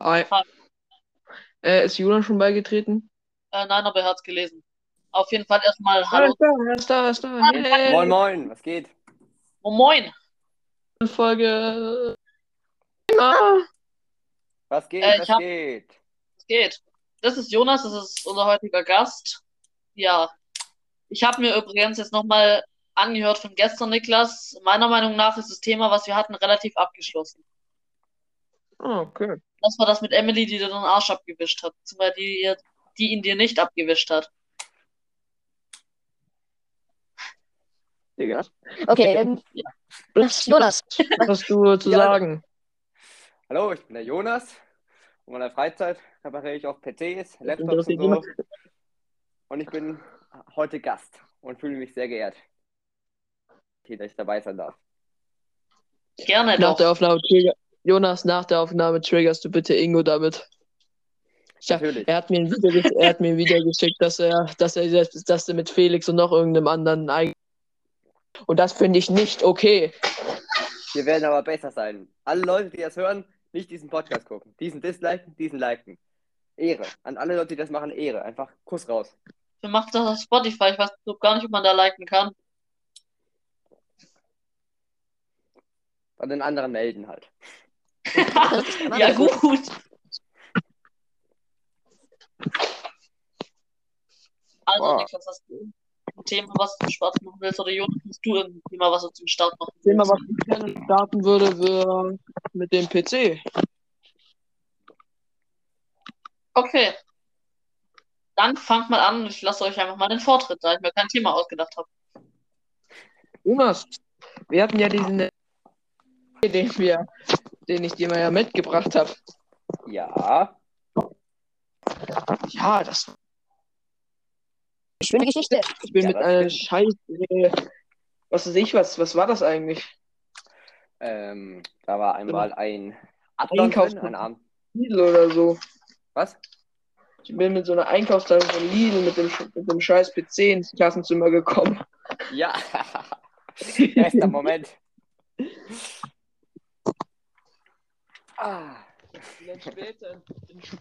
Hi. Hi. Äh, ist Julian schon beigetreten? Äh, nein, aber er hat es gelesen. Auf jeden Fall erstmal Ah, Hallo. ist da, er ist da, er ist da. Hey. Moin, moin, was geht? Oh, moin. Folge. Ah, Was geht, Äh, was hab- geht? Was geht? Das ist Jonas, das ist unser heutiger Gast. Ja. Ich habe mir übrigens jetzt nochmal angehört von gestern, Niklas. Meiner Meinung nach ist das Thema, was wir hatten, relativ abgeschlossen. ah, okay. Das war das mit Emily, die dir den Arsch abgewischt hat. Beziehungsweise die, die ihn dir nicht abgewischt hat. Digga. Okay, ähm, Jonas, Was hast du zu Ja. sagen? Hallo, ich bin der Jonas. In meiner Freizeit repariere ich auch PCs, Laptops und so. Und ich bin heute Gast und fühle mich sehr geehrt, okay, dass ich dabei sein darf. Gerne Nach doch. der Aufnahme Jonas, nach der Aufnahme triggerst du bitte Ingo damit. Ja, Natürlich. er hat mir ein Video, ge- er hat mir ein Video geschickt, dass er, dass er, dass er mit Felix und noch irgendeinem anderen ein und das finde ich nicht okay. Wir werden aber besser sein. Alle Leute, die das hören, nicht diesen Podcast gucken. Diesen disliken, diesen liken. Ehre. An alle Leute, die das machen, Ehre. Einfach Kuss raus. Wir machen das auf Spotify. Ich weiß gar nicht, ob man da liken kann. Bei den anderen melden halt. Ja, gut. Also, Boah. Niklas, hast du ein Thema, was du Spaß machen willst? Oder Jonas, hast du ein Thema, was du zum Start machen Das Thema, willst? was ich gerne starten würde, wäre mit dem PC. Okay. Dann fangt mal an und ich lasse euch einfach mal den Vortritt, da ich mir kein Thema ausgedacht habe. Jonas, wir hatten ja diesen, den wir, den ich dir mal ja mitgebracht habe. Ja. Ja, das schöne Geschichte. ich bin Ja, mit einer stimmt. Scheiße. Was weiß ich, was, was war das eigentlich? Ähm, da war einmal ein Einkauf- ein Arm. Lidl oder so. Was? Ich bin mit so einer Einkaufstasche von Lidl mit dem, mit dem scheiß PC ins Klassenzimmer gekommen. Ja. Bester Moment. Ah. Und dann später in Sch-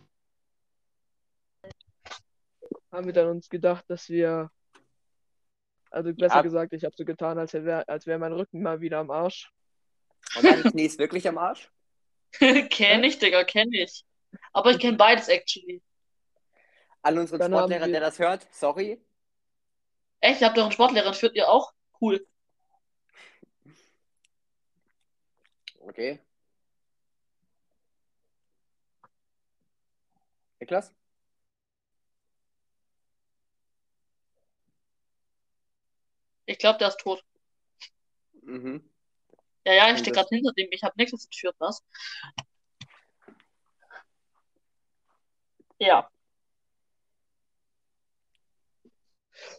haben wir dann uns gedacht, dass wir, also besser Ja. gesagt, ich habe so getan, als wäre als wär mein Rücken mal wieder am Arsch. Und dein Knie ist wirklich am Arsch? kenn ich, Digga, kenn ich. Aber ich kenn beides, actually. An unseren Dann Sportlehrer, wir- der das hört, sorry. Echt, ihr habt doch einen Sportlehrer, führt ihr auch? Cool. Okay. Niklas? Ich glaube, der ist tot. Mhm. Ja, ja, ich stehe gerade hinter dem. Ich habe nichts entführt, was? Ja.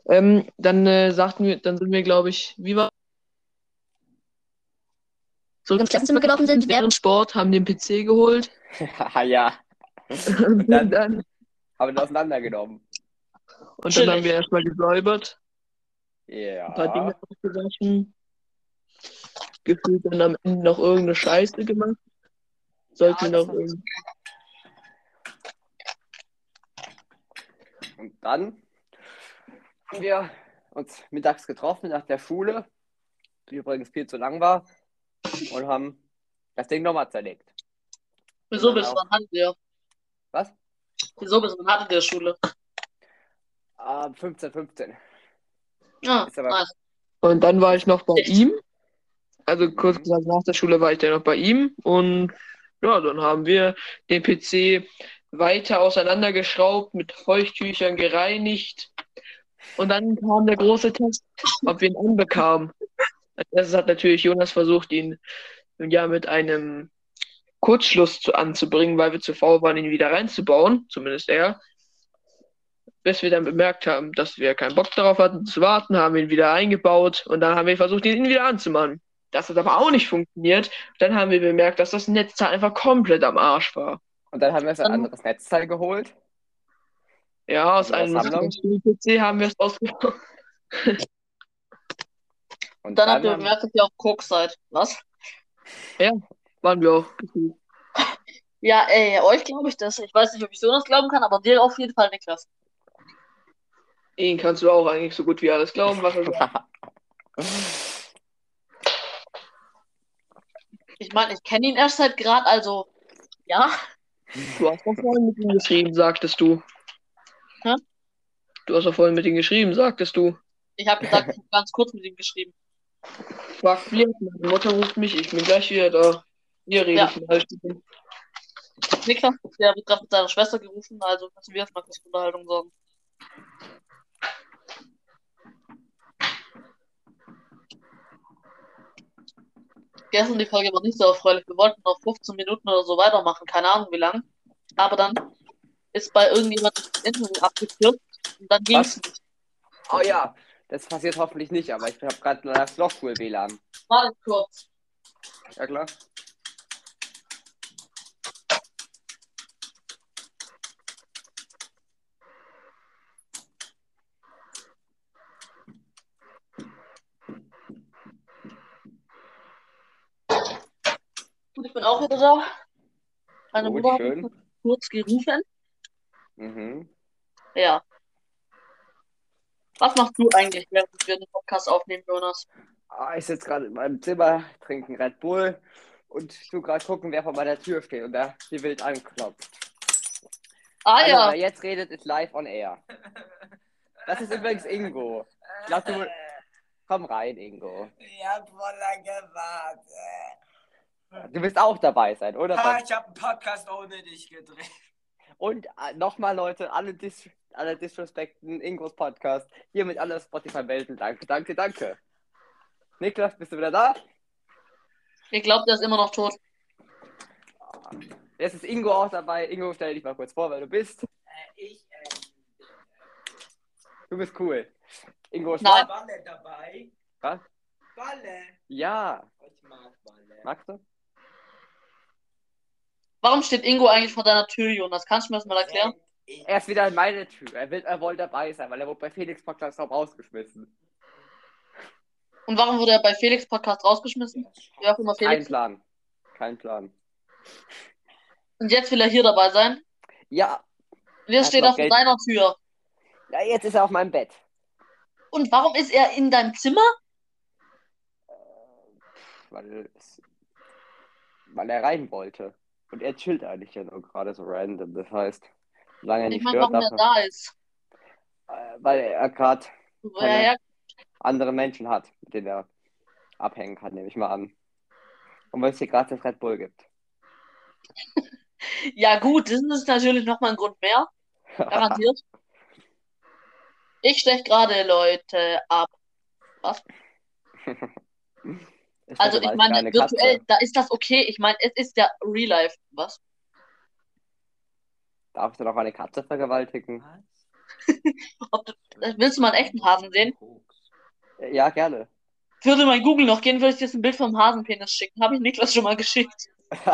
Ähm, dann äh, sagten wir, dann sind wir, glaube ich, wie war Zurück ins Klassenzimmer gelaufen sind, während Sport, haben den PC geholt ja, und dann- dann, haben wir auseinandergenommen. und dann haben wir erstmal gesäubert, ein paar Dinge Ja. ausgewaschen, gefühlt dann am Ende noch irgendeine Scheiße gemacht. Sollten Ja, noch war- irgend- Und dann haben wir uns mittags getroffen nach der Schule, die übrigens viel zu lang war, und haben das Ding nochmal zerlegt. Wieso Und dann bist du auch- an Hand der? Was? Wieso bist du Hand in der Schule? Ah, 15, 15. Ja, aber- nice. Und dann war ich noch bei Echt? ihm. Also kurz Mhm. gesagt, nach der Schule war ich dann noch bei ihm. Und ja, dann haben wir den PC weiter auseinandergeschraubt, mit Feuchttüchern gereinigt. Und dann kam der große Test, ob wir ihn anbekamen. Als erstes hat natürlich Jonas versucht, ihn ja mit einem Kurzschluss zu, anzubringen, weil wir zu faul waren, ihn wieder reinzubauen. Zumindest er. Bis wir dann bemerkt haben, dass wir keinen Bock darauf hatten zu warten, haben ihn wieder eingebaut und dann haben wir versucht, ihn wieder anzumachen. Das hat aber auch nicht funktioniert. Dann haben wir bemerkt, dass das Netzteil einfach komplett am Arsch war. Und dann haben wir uns ein Dann- anderes Netzteil geholt. Ja, aus Also einem? PC haben wir es ausgebaut. Und Dann habt ihr bemerkt, dass ihr auf Koks seid. Was? Waren wir auch. Ja, ey, euch glaube ich das. Ich weiß nicht, ob ich Jonas glauben kann, aber dir auf jeden Fall, Niklas. Ihn kannst du auch eigentlich so gut wie alles glauben, was er sagt. Ich meine, ich kenne ihn erst seit gerade, also ja. Du hast doch vorhin mit ihm geschrieben, sagtest du. Hä? Du hast doch vorhin mit ihm geschrieben, sagtest du. Ich habe gesagt, ich habe ganz kurz mit ihm geschrieben. Fuck, meine Mutter ruft mich, ich bin gleich wieder da. Ihr redet Ja. mal. Niklas, der wird gerade mit seiner Schwester gerufen, also müssen wir erstmal kurz Unterhaltung sorgen. Gestern die Folge war nicht so erfreulich. Wir wollten noch 15 Minuten oder so weitermachen, keine Ahnung wie lang. Aber dann ist bei irgendjemandem das Internet abgestürzt und dann ging es nicht. Oh ja, das passiert hoffentlich nicht, aber ich habe gerade leider Flachschul-WLAN. Warte kurz. Ja klar. Ich bin auch wieder da. Meine Gut, Mutter hat schön. mich kurz gerufen. Mhm. Ja. Was machst du eigentlich, während wir den Podcast aufnehmen, Jonas? Ah, ich sitze gerade in meinem Zimmer, trinke einen Red Bull und tu gerade gucken, wer vor meiner Tür steht und der die wild anklopft. Ah Hallo, ja, wer jetzt redet, ist live on air. Das ist übrigens Ingo. Ich glaub, du... Komm rein, Ingo. Ich hab voll lange gewartet. Du wirst auch dabei sein, oder? Ha, ich hab einen Podcast ohne dich gedreht. Und äh, nochmal, Leute, alle, Dis alle disrespekten Ingos Podcast. Hiermit alle Spotify-Welten. Danke, danke, danke. Niklas, bist du wieder da? ich glaube, der ist immer noch tot. Jetzt ist Ingo auch dabei. Ingo, stell dich mal kurz vor, wer du bist. Äh, ich, äh, Du bist cool. Ingo ist? Balle dabei. Was? Balle. Ja. Ich mag Balle. Magst du? Warum steht Ingo eigentlich vor deiner Tür, Jonas? Kannst du mir das mal erklären? Er ist wieder in meine Tür. Er, will, er wollte dabei sein, weil er wurde bei Felix Podcast auch rausgeschmissen. Und warum wurde er bei Felix Podcast rausgeschmissen? Wer auch immer Kein Felix. Plan. Kein Plan. Und jetzt will er hier dabei sein. Ja. Hat steht vor Geld. deiner Tür. ja, jetzt ist er auf meinem Bett. Und warum ist er in deinem Zimmer? Weil, es, weil er rein wollte. Und er chillt eigentlich ja nur gerade so random. Das heißt, solange er Ich nicht meine, stört, warum er da ist. äh, weil er gerade andere Menschen hat, mit denen er abhängen kann, nehme ich mal an. Und weil es hier gerade das Red Bull gibt. Ja, gut, das ist natürlich nochmal ein Grund mehr. Garantiert. Ich stech gerade Leute ab. Ist Also, das ich meine, eine virtuell, Katze? da ist das okay. Ich meine, es ist ja Real Life. Was? Darfst du noch eine Katze vergewaltigen? Ob du, willst du mal einen echten Hasen sehen? Ja, gerne. Würde mein Google noch gehen, würde ich dir jetzt ein Bild vom Hasenpenis schicken. Habe ich Niklas schon mal geschickt.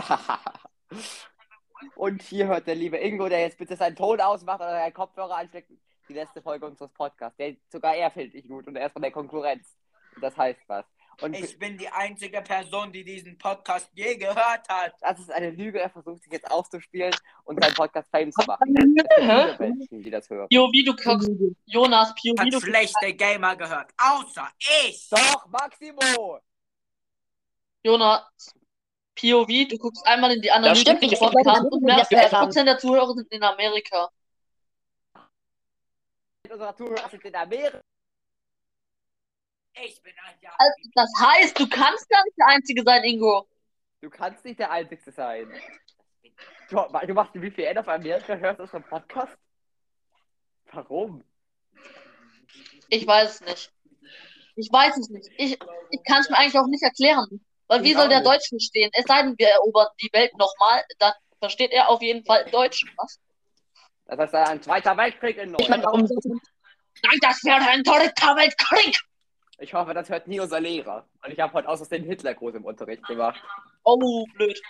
Und hier hört der liebe Ingo, der jetzt bitte seinen Ton ausmacht oder seinen Kopfhörer ansteckt, die letzte Folge unseres Podcasts. Der, sogar er findet ich gut und er ist von der Konkurrenz. Das heißt was. Und ich bin die einzige Person, die diesen Podcast je gehört hat. das ist eine Lüge, er versucht sich jetzt aufzuspielen und seinen Podcast Fame zu machen. Es? Menschen, die das hören. POV, du guckst, Jonas, POV, Hat du schlechte Gamer gehört. Außer ich. Doch, Maximo! Jonas, POV, du guckst einmal in die Analyse stimmt, vom ich- Podcast und merkst, Ja, 11% der Zuhörer sind in Amerika. Unsere Zuhörer sind in Amerika. Ich bin ein Jahr. Also, das heißt, du kannst gar nicht der Einzige sein, Ingo. Du kannst nicht der Einzige sein. Du, du machst ein VPN auf Amerika, hörst du unseren Podcast? Warum? Ich weiß es nicht. Ich weiß es nicht. Ich, ich kann es mir eigentlich auch nicht erklären. Weil wie soll der. Deutsch verstehen? Es sei denn, wir erobern die Welt nochmal, dann versteht er auf jeden Fall Deutsch. Was? Das heißt, ein Zweiter Weltkrieg in Ich meine, warum Nein, das wäre ein dritter Weltkrieg! Ich hoffe, das hört nie unser Lehrer. Und ich habe heute aus Versehen Hitler groß im Unterricht gemacht. Oh, blöd.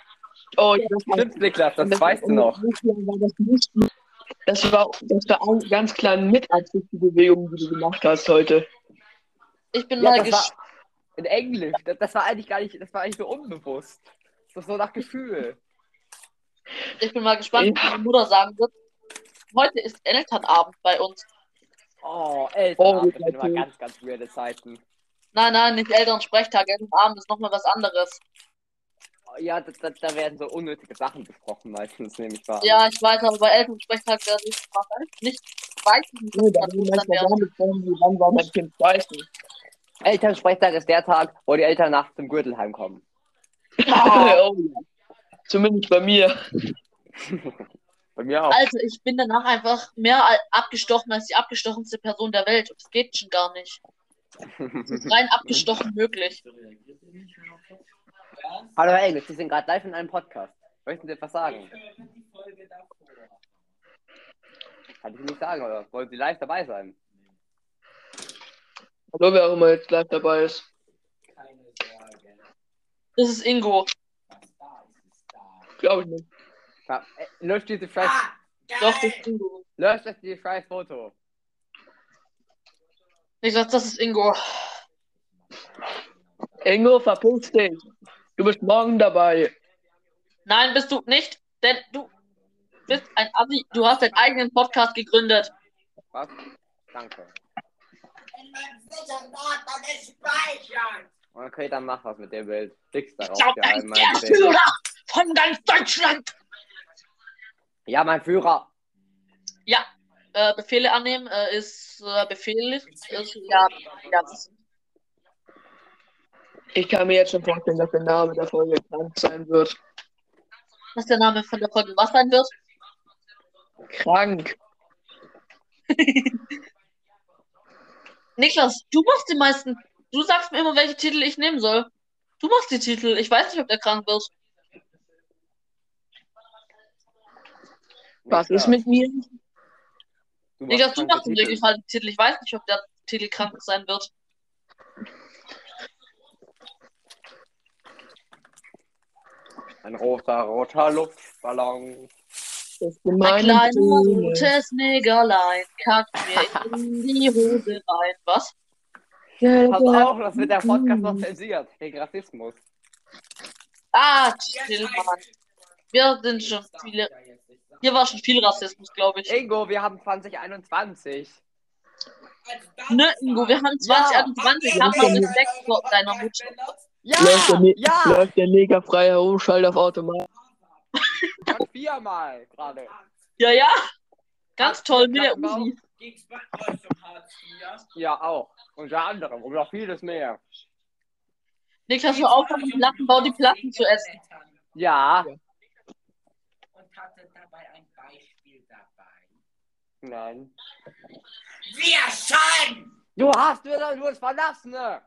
Oh, ich weiß Stimmt, Niklas, das Das- weißt du noch. Das, das war, das war auch ganz klar mit Absicht die Bewegung, die du gemacht hast heute. Ich bin Ja, mal das gespannt. in Englisch. Das, das war eigentlich gar nicht, das war eigentlich so unbewusst. Das ist so nach Gefühl. Ich bin mal gespannt, was meine Mutter sagen wird. Heute ist Elternabend bei uns. Oh, Oh, Elternabend, das wie sind immer ganz, ganz weirde Zeiten. Nein, nein, nicht Elternsprechtag. Elternabend ist nochmal was anderes. Ja, da, da, da werden so unnötige Sachen besprochen meistens, nehme ich wahr. Ja, ich weiß, aber bei Elternsprechtag werde ich nicht weiß ich nicht, Nee, dann werden. Wann war mein Kind speisen. Elternsprechtag ist der Tag, wo die Eltern nachts zum Gürtel heimkommen. oh, ja. Zumindest bei mir. Bei mir auch. Also, ich bin danach einfach mehr abgestochen als die abgestochenste Person der Welt. Und das geht schon gar nicht. Das ist rein abgestochen möglich. Hallo Herr Engels, Sie sind gerade live in einem Podcast. Möchten Sie etwas sagen? Kann ich nicht sagen, oder wollen Sie live dabei sein? Hallo, wer auch immer jetzt live dabei ist. Das ist Ingo. Glaube ich nicht. Ja, äh, löscht diese scheiß, Doch, das ist Ingo. löscht das dieses scheiß Foto. Ich sag, das ist Ingo. Ingo, verpiss dich. Du bist morgen dabei. Nein, bist du nicht, denn du bist ein Assi. Du hast deinen eigenen Podcast gegründet. Was? Danke. Okay, dann mach was mit dem Bild. Fix darauf. Ich glaub, ja, ein in mein der Bild. Führer von ganz Deutschland. Ja, mein Führer. Ja, äh, Befehle annehmen äh, ist äh, Befehl. Ist, ja, ja, Ich kann mir jetzt schon vorstellen, dass der Name der Folge krank sein wird. was der Name von der Folge was sein wird. Krank. Niklas, du machst die meisten. Du sagst mir immer, welche Titel ich nehmen soll. Du machst die Titel. Ich weiß nicht, ob der krank wird. Was ist mit mir? Du machst du machst im Titel. Regelfall die Titel. Ich weiß nicht, ob der Titel krank sein wird. Ein roter, roter Luftballon. Das Ein gemeine kleines rotes Negerlein kackt mir in die Hose rein. Was? Pass auf, das wird der Podcast noch zensiert. Gegen Rassismus. Ah, chill, Mann. Wir sind schon viele. Hier war schon viel Rassismus, glaube ich. Ingo, wir haben 2021. Ne, Ingo, wir haben 2021. Ja. Hab noch Respekt vor deiner Mutter. Ja! Läuft der, ne Ja! läuft der Neger frei herum, schalt auf Automat. Viermal gerade. Ja, ja. Ganz toll, mit der IV? Ja, auch. Unter anderem. Und noch vieles mehr. Niklas, hör auf, mit dem Plattenbau die Platten zu essen. Ja. Und hatte dabei ein Beispiel dabei. Nein. Wir schon! Du hast wieder nur das Verlassene.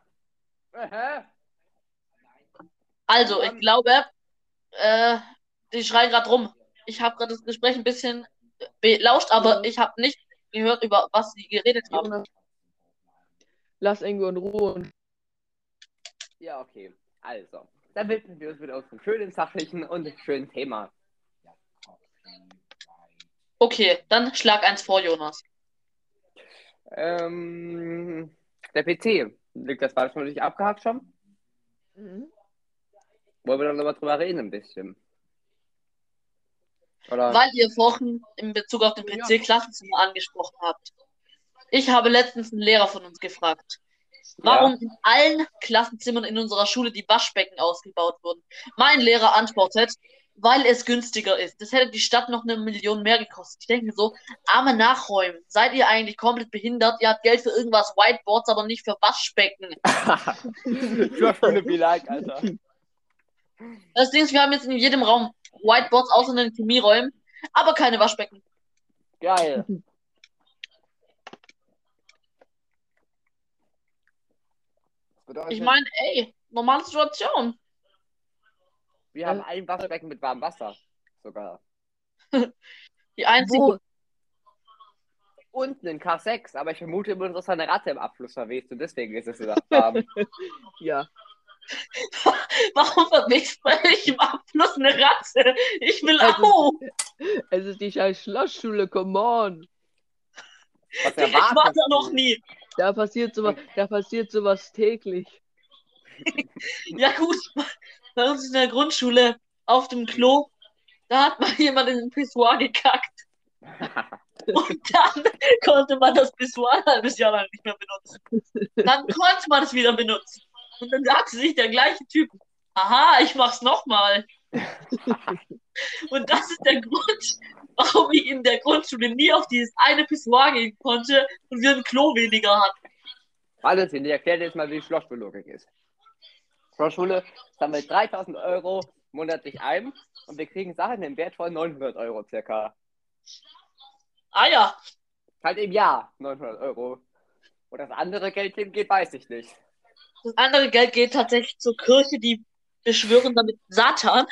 Hä? Also, ich glaube, äh, die schreien gerade rum. Ich habe gerade das Gespräch ein bisschen belauscht, aber ich habe nicht gehört, über was sie geredet haben. Lass Ingo in Ruhe und Ja, okay. Also. Dann widmen wir uns wieder aus dem schönen sachlichen und schönen Thema. Okay, dann schlag eins vor, Jonas. Ähm, der PC. Liegt das war schon richtig abgehakt schon? Mhm. Wollen wir dann nochmal drüber reden ein bisschen? Oder? Weil ihr vorhin in Bezug auf den PC-Klassenzimmer angesprochen habt. Ich habe letztens einen Lehrer von uns gefragt, warum in allen Klassenzimmern in unserer Schule die Waschbecken ausgebaut wurden. Mein Lehrer antwortet, weil es günstiger ist. Das hätte die Stadt noch eine Million mehr gekostet. Ich denke mir so, arme Nachräumen, seid ihr eigentlich komplett behindert? Ihr habt Geld für irgendwas Whiteboards, aber nicht für Waschbecken. Für Schule be like, Alter. Das Ding ist, wir haben jetzt in jedem Raum Whiteboards, außer in den Chemieräumen, aber keine Waschbecken. Geil. Ich meine, ey, normale Situation. Wir haben ein Waschbecken mit warmem Wasser. Sogar. Die einzige, Wo? Unten in K6, aber ich vermute immer, dass da eine Ratte im Abfluss verwest und deswegen ist es so warm. Ja. warum verwechselt man nicht im Abfluss eine Ratze? Ich will auch. Es ist die scheiß Schlossschule, come on. Was Ich war da noch nie. Da passiert sowas, da passiert sowas täglich. Ja gut, bei uns in der Grundschule auf dem Klo Da hat mal jemand in den Pissoir gekackt. Und dann konnte man das Pissoir ein halbes Jahr lang nicht mehr benutzen. Dann konnte man es wieder benutzen. Und dann sagte sich der gleiche Typ, aha, ich mach's nochmal. Und das ist der Grund, warum ich in der Grundschule nie auf dieses eine Pissoir gehen konnte und wir ein Klo weniger hatten. Alles hin, ich erkläre dir jetzt mal, wie Schlossschulllogik ist. Schlossschule sammelt 3000 Euro monatlich ein und wir kriegen Sachen im Wert von 900 Euro circa. Ah ja, Halt im Jahr 900 Euro. Wo das andere Geld hingeht, weiß ich nicht. das andere Geld geht tatsächlich zur Kirche, die beschwören damit Satan.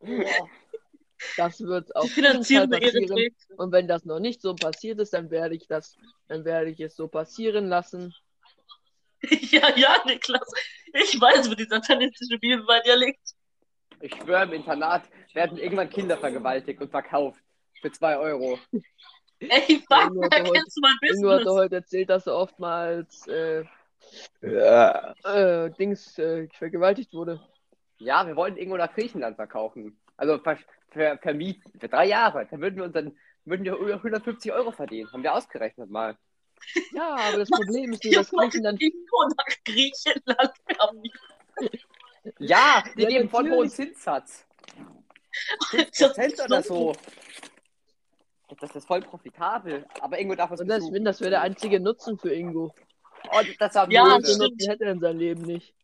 Das wird Fall finanzieren passieren. Und wenn das noch nicht so passiert ist, dann werde ich das, dann werde ich es so passieren lassen. Ja, ja, Niklas. Ich weiß, wo die satanistische Bibel bei dir liegt. Ich schwöre, im Internat werden irgendwann Kinder vergewaltigt und verkauft. Für 2 Euro. Ey, fuck, da heute- kennst du mein Ingo hat doch Business. heute erzählt, dass er oftmals äh, äh, Dings äh, vergewaltigt wurde. Ja, wir wollten irgendwo nach Griechenland verkaufen. Also ver ver vermieten. Für drei Jahre. Dann würden wir uns dann würden wir über 150 Euro verdienen. Haben wir ausgerechnet mal. Ja, aber das Problem ist nur, dass Griechenland irgendwo nach Griechenland kommen. Ja, die Ja, geben voll hohen. Zinssatz. Das Prozent oder so. Das ist voll profitabel. Aber irgendwo darf es und das, das wäre der einzige Nutzen für Ingo. Oh, das war Ja. Nutzen hätte er in seinem Leben nicht.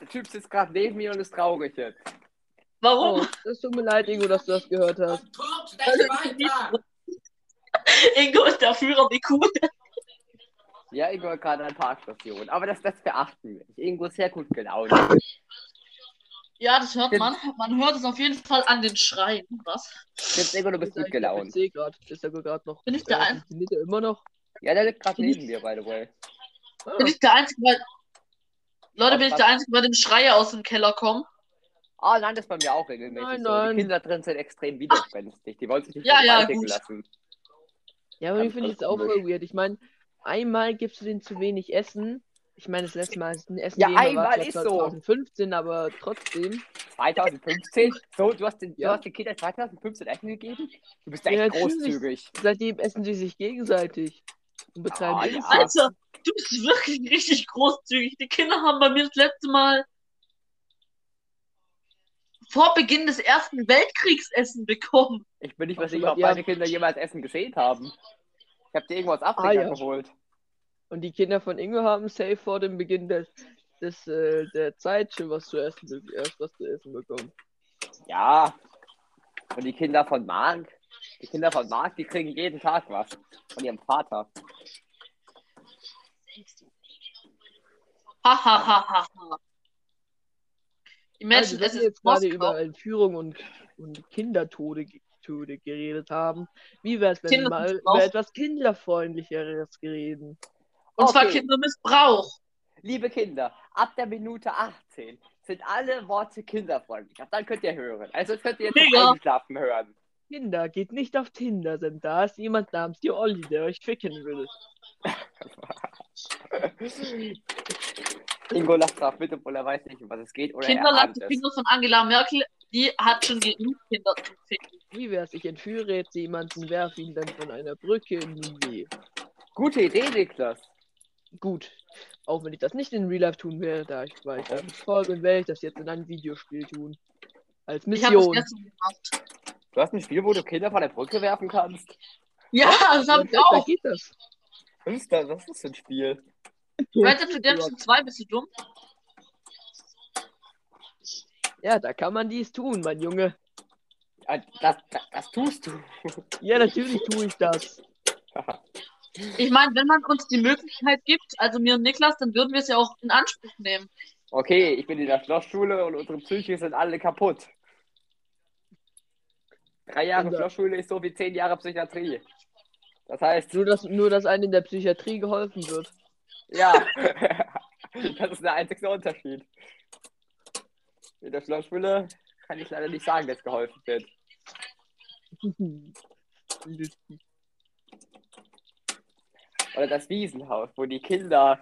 Der Typ sitzt gerade neben mir und ist traurig jetzt. Warum? Oh, es tut mir leid, Ingo, dass du das gehört hast. Ingo ist der Führer, wie cool. Ja, Ingo hat gerade eine Parkstation. Aber das, das beachten wir nicht. Ingo ist sehr gut gelaunt. Ja, das hört man. Man hört es auf jeden Fall an den Schreien. Was? Jetzt Ingo, du bist gut gelaunt. Ich sehe gerade, ist er gerade noch. Bin ich der äh, Ein- funktioniert er immer noch? Ja, der liegt gerade neben mir, by the way. Ah, Bin ich der Einzige, bei... Leute, bin ich der Einzige, bei dem Schreie aus dem Keller kommen? Ah, nein, das ist bei mir auch regelmäßig Nein, so. nein. Die Kinder drin sind extrem widerspenstig. Die wollen sich nicht Ja, ja, lassen. ja, aber ich finde ich jetzt auch voll weird. Ich meine, einmal gibst du denen zu wenig Essen. Ich meine, das letzte Mal ist ein Essen Ja, gegeben, war einmal ist so. 2015, aber trotzdem. 2015? So, du hast, den, Ja. du hast den Kindern 2015 Essen gegeben? Du bist echt Ja, großzügig. Seitdem essen sie sich gegenseitig und betreiben Ah, ja. Alter, du bist wirklich richtig großzügig. Die Kinder haben bei mir das letzte Mal vor Beginn des Ersten Weltkriegs Essen bekommen. Ich bin nicht so, sicher, ob meine Kinder jemals Essen geschält haben. Ich habe dir irgendwo aus Afrika Ah, ja. geholt. Und die Kinder von Ingo haben safe vor dem Beginn des, des, äh, der Zeit schon was zu essen, erst was zu essen bekommen. Ja. Und die Kinder von Mark, die Kinder von Mark, die kriegen jeden Tag was. Von ihrem Vater. Ha, ha, ha, ha, ha. Die Also, Menschen, wenn es wir ist jetzt gerade über Entführung und, und Kindertode Tode geredet haben, wie wäre es, wenn wir mal über etwas Kinderfreundlicheres reden? Und zwar Okay. Kindermissbrauch. Liebe Kinder, ab der Minute 18 sind alle Worte kinderfreundlich. Ab dann könnt ihr hören. Also könnt ihr jetzt Mega. zum Einschlafen hören. Kinder, geht nicht auf Tinder, denn da ist jemand namens die Olli, der euch ficken will. Ingo lacht drauf mit, obwohl er weiß nicht, um was es geht. Oder Kinder, er ahnt die es. Finger von Angela Merkel, die hat schon genug Kinder zu ficken. Wie wär's, ich entführe jetzt jemanden, werfe ihn dann von einer Brücke in den See. Gute Idee, Niklas. Gut, auch wenn ich das nicht in Real Life tun werde, da ich weiß, das ist voll und werde ich das jetzt in einem Videospiel tun. Als Ich das Mission. gemacht. Du hast ein Spiel, wo du Kinder von der Brücke werfen kannst. Ja, das habe ich da auch. geht das. Was ist das? Was ist das für ein Spiel? Red Dead Redemption 2, bist du dumm? Ja, da kann man dies tun, mein Junge. Ah, Das, das, das tust du. Ja, natürlich tue ich das. Ich meine, wenn man uns die Möglichkeit gibt, also mir und Niklas, dann würden wir es ja auch in Anspruch nehmen. Okay, ich bin in der Schlossschule und unsere Psyche sind alle kaputt. Drei Jahre Unser- Schlossschule ist so wie zehn Jahre Psychiatrie. Das heißt, Nur, dass, nur, dass einem in der Psychiatrie geholfen wird. ja, das ist der einzige Unterschied. In der Schlossschule kann ich leider nicht sagen, dass geholfen wird. Oder das Wiesenhaus, wo die Kinder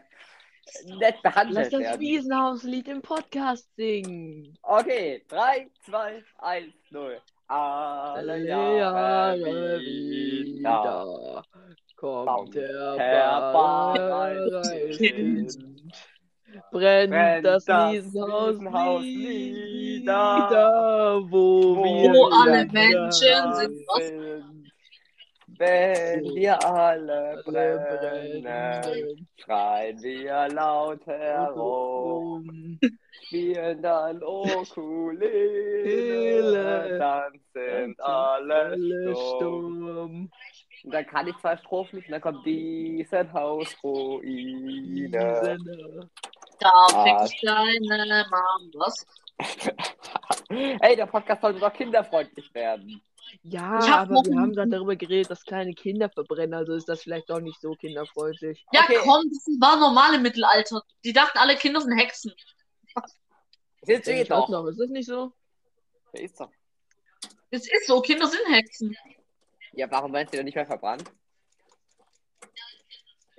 nett Lass behandelt das werden. Wiesenhauslied im Podcast singen. Okay, 3, 2, 1, 0. Alle Jahre wieder. kommt der der Ballreisend. Brennt, Brennt das, das Wiesenhaus nieder, wo, wo wir alle Menschen sind. Was? sind. Wenn wir alle brennen, schreien wir laut herum. Spielen dann Ukulele, dann sind alle stumm. Und dann kann ich zwei Strophen nicht, und dann kommt diesen Hausruine. Diese- Da Ah. fix deine Mom. Was? Ey, der Podcast sollte doch kinderfreundlich werden. Ja, Ich aber wir haben gerade darüber geredet, dass kleine Kinder verbrennen, also ist das vielleicht doch nicht so kinderfreundlich. Ja, Okay. komm, das war normal im Mittelalter. Die dachten, alle Kinder sind Hexen. Jetzt geht ich auch doch. noch, ist das nicht so? Der ist doch. Es ist so, Kinder sind Hexen. Ja, warum werden sie denn nicht mehr verbrannt?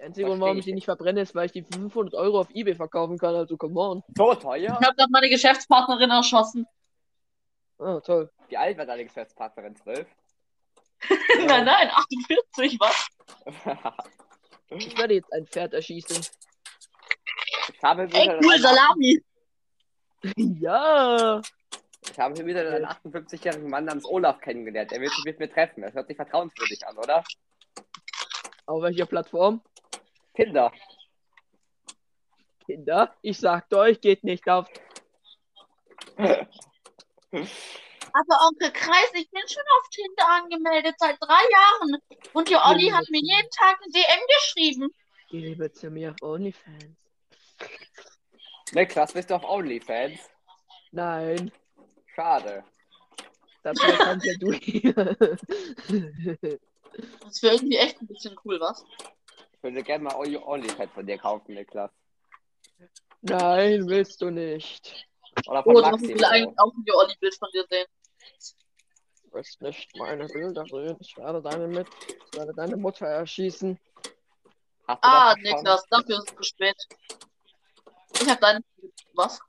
Der einzige Grund, warum ich die ich nicht verbrenne, ist, weil ich die für 500 Euro auf Ebay verkaufen kann, also come on. So teuer? Ich habe gerade meine Geschäftspartnerin erschossen. Ah, toll. Wie alt war deine Geschäftspartnerin? 12? nein, nein, 48, was? Ich werde jetzt ein Pferd erschießen. ich habe Ey, wieder cool, einen, Salami. ja. ich habe wieder einen 58-jährigen Mann namens Olaf kennengelernt. Er will sich mit mir treffen. Das hört sich vertrauenswürdig an, oder? Auf welcher Plattform? Tinder. Kinder, ich sagte euch, geht nicht auf. Aber Onkel Kreis, ich bin schon auf Tinder angemeldet seit drei Jahren. Und die Olli hat mir jeden Tag eine DM geschrieben. Geh lieber zu mir auf OnlyFans. Niklas, bist du auf OnlyFans? Nein, Schade. dafür kannst ja du hier. Das wäre irgendwie echt ein bisschen cool, was? Ich würde gerne mal Only- OnlyFans von dir kaufen, Niklas. Nein, willst du nicht. Oder von Oh, ich Maxi. will eigentlich auch ein Olli-Bild von dir sehen. Du wirst nicht meine Bilder sehen. Ich werde deine, mit, ich werde deine Mutter erschießen. Ah? Niklas, dafür ist es zu spät. Ich hab deine. Was?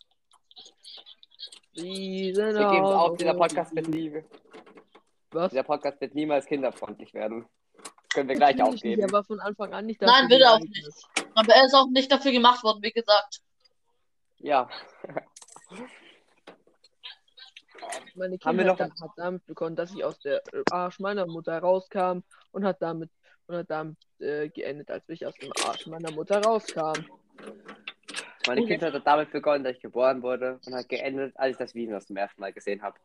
Diesen Wir geben auf, dieser Podcast wird nie, Was? dieser Podcast wird niemals kinderfreundlich werden. Können wir gleich nicht, aufgeben. Er war von Anfang an nicht Nein, will er auch geeignet. Aber er ist auch nicht dafür gemacht worden, wie gesagt. Ja. Meine Haben wir noch- hat damit begonnen, dass ich aus der äh, Arsch meiner Mutter rauskam und hat damit und hat damit äh, geendet, als ich aus dem Arsch meiner Mutter rauskam. Meine Okay. Kindheit hat damit begonnen, dass ich geboren wurde und hat geendet, als ich das Venus zum ersten Mal gesehen habe.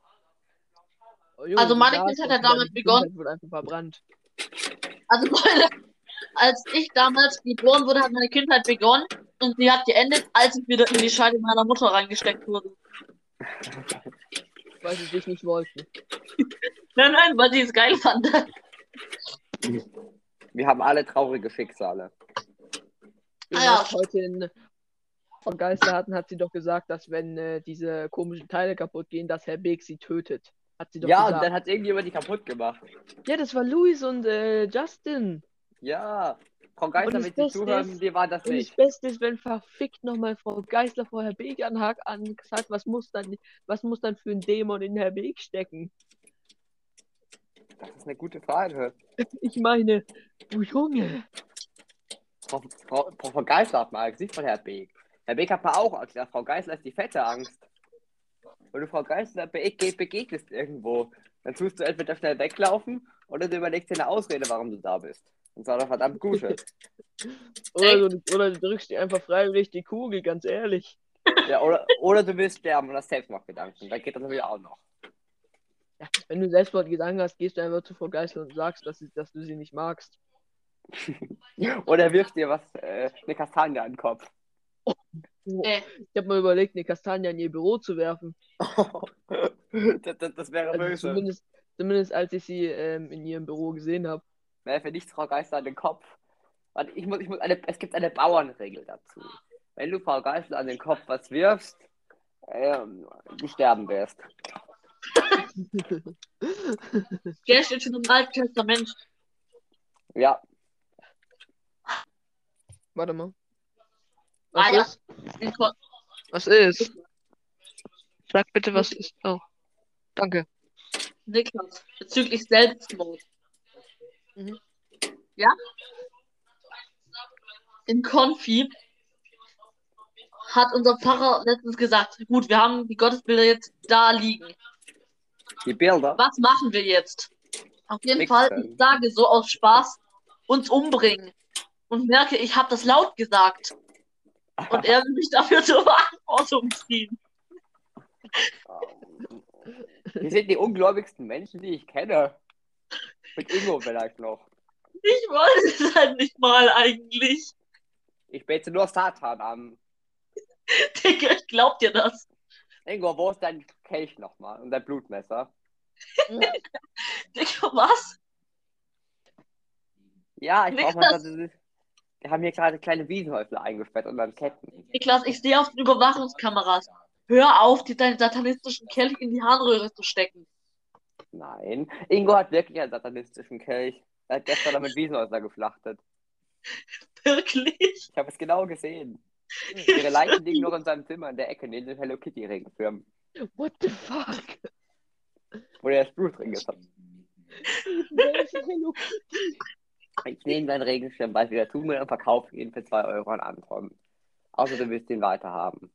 Oh, Also meine Kindheit hat damit begonnen- Kindheit wurde einfach verbrannt. Also, als ich damals geboren wurde, hat meine Kindheit begonnen und sie hat geendet, als ich wieder in die Scheide meiner Mutter reingesteckt wurde. Weil sie dich nicht wollten. Nein, nein, weil sie es geil fand. Wir haben alle traurige Schicksale. Wir Ah ja. heute in von Geister hatten, hat sie doch gesagt, dass wenn äh, diese komischen Teile kaputt gehen, dass Herr Beek sie tötet. Hat sie doch Ja, und gesagt. dann hat irgendjemand die kaputt gemacht. Ja, das war Luis und äh, Justin. Ja. Frau Geisler, Und das wenn Sie zuhören, ist- dir war das Und das nicht. Beste ist, wenn verfickt nochmal Frau Geisler vor Herr Beek anhakt an sagt, was muss dann, was muss dann für ein Dämon in Herr Beek stecken? Das ist eine gute Frage. Ich meine, du Junge. Frau, Frau, Frau Geisler hat mal Angst, nicht von Herr Beek. Herr Beek hat mal auch Angst. Frau Geisler ist die fette Angst. Wenn du Frau Geisler be begegnest irgendwo, dann tust du entweder schnell weglaufen oder du überlegst dir eine Ausrede, warum du da bist. Und zwar eine verdammt gute. Oder, du, oder du drückst dir einfach freiwillig die Kugel, ganz ehrlich. ja, oder, oder du willst sterben und hast Selbstmordgedanken. Dann geht das natürlich auch noch. Ja, wenn du Selbstmordgedanken hast, gehst du einfach zu Frau Geisler und sagst, dass, sie, dass du sie nicht magst. Oder wirft dir was, äh, eine Kastanie an den Kopf. Ey, Ich habe mal überlegt, eine Kastanie in ihr Büro zu werfen. das, das, das wäre Also böse. zumindest, zumindest als ich sie ähm, in ihrem Büro gesehen habe. Werfe nicht Frau Geisler an den Kopf. Warte, ich muss, ich muss eine, es gibt eine Bauernregel dazu. Wenn du Frau Geisler an den Kopf was wirfst, ähm, du sterben wirst. der steht schon im Alten Testament. Ja, Warte mal. Was Ah, ist? Was ist? Sag bitte, was ist. Oh. Danke. Niklas, bezüglich Selbstmord. Mhm. Ja? In Konfi hat unser Pfarrer letztens gesagt, gut, wir haben die Gottesbilder jetzt da liegen. Die Bilder. Was machen wir jetzt? Auf jeden Nix Fall, denn. ich sage so aus Spaß, uns umbringen. Und merke, ich habe das laut gesagt. Und er will mich dafür zur Verantwortung ziehen. Wir sind die ungläubigsten Menschen, die ich kenne. Mit Ingo vielleicht noch. Ich wollte es halt nicht mal eigentlich. Ich bete nur Satan an. Digga, ich glaub dir das. Ingo, wo ist dein Kelch nochmal? Und dein Blutmesser? Digga, was? Ja, ich brauche mal das. Wir haben hier gerade kleine Wiesenhäusler eingesperrt und dann Ketten. Niklas, ich sehe auf den Überwachungskameras. Hör auf, dir deinen satanistischen Kelch in die Harnröhre zu stecken. Nein. Ingo hat wirklich einen satanistischen Kelch. Er hat gestern damit Wiesenhäusler geflachtet. Wirklich? Ich habe es genau gesehen. Ihre Leichen liegen noch in seinem Zimmer in der Ecke neben den Hello Kitty Regenschirm, What the fuck? wo der das Blut drin ist. Hello Ich nehme deinen Regenschirm bald wieder zu mir und verkaufe ihn für 2 Euro an Anton. Außer du willst ihn weiterhaben.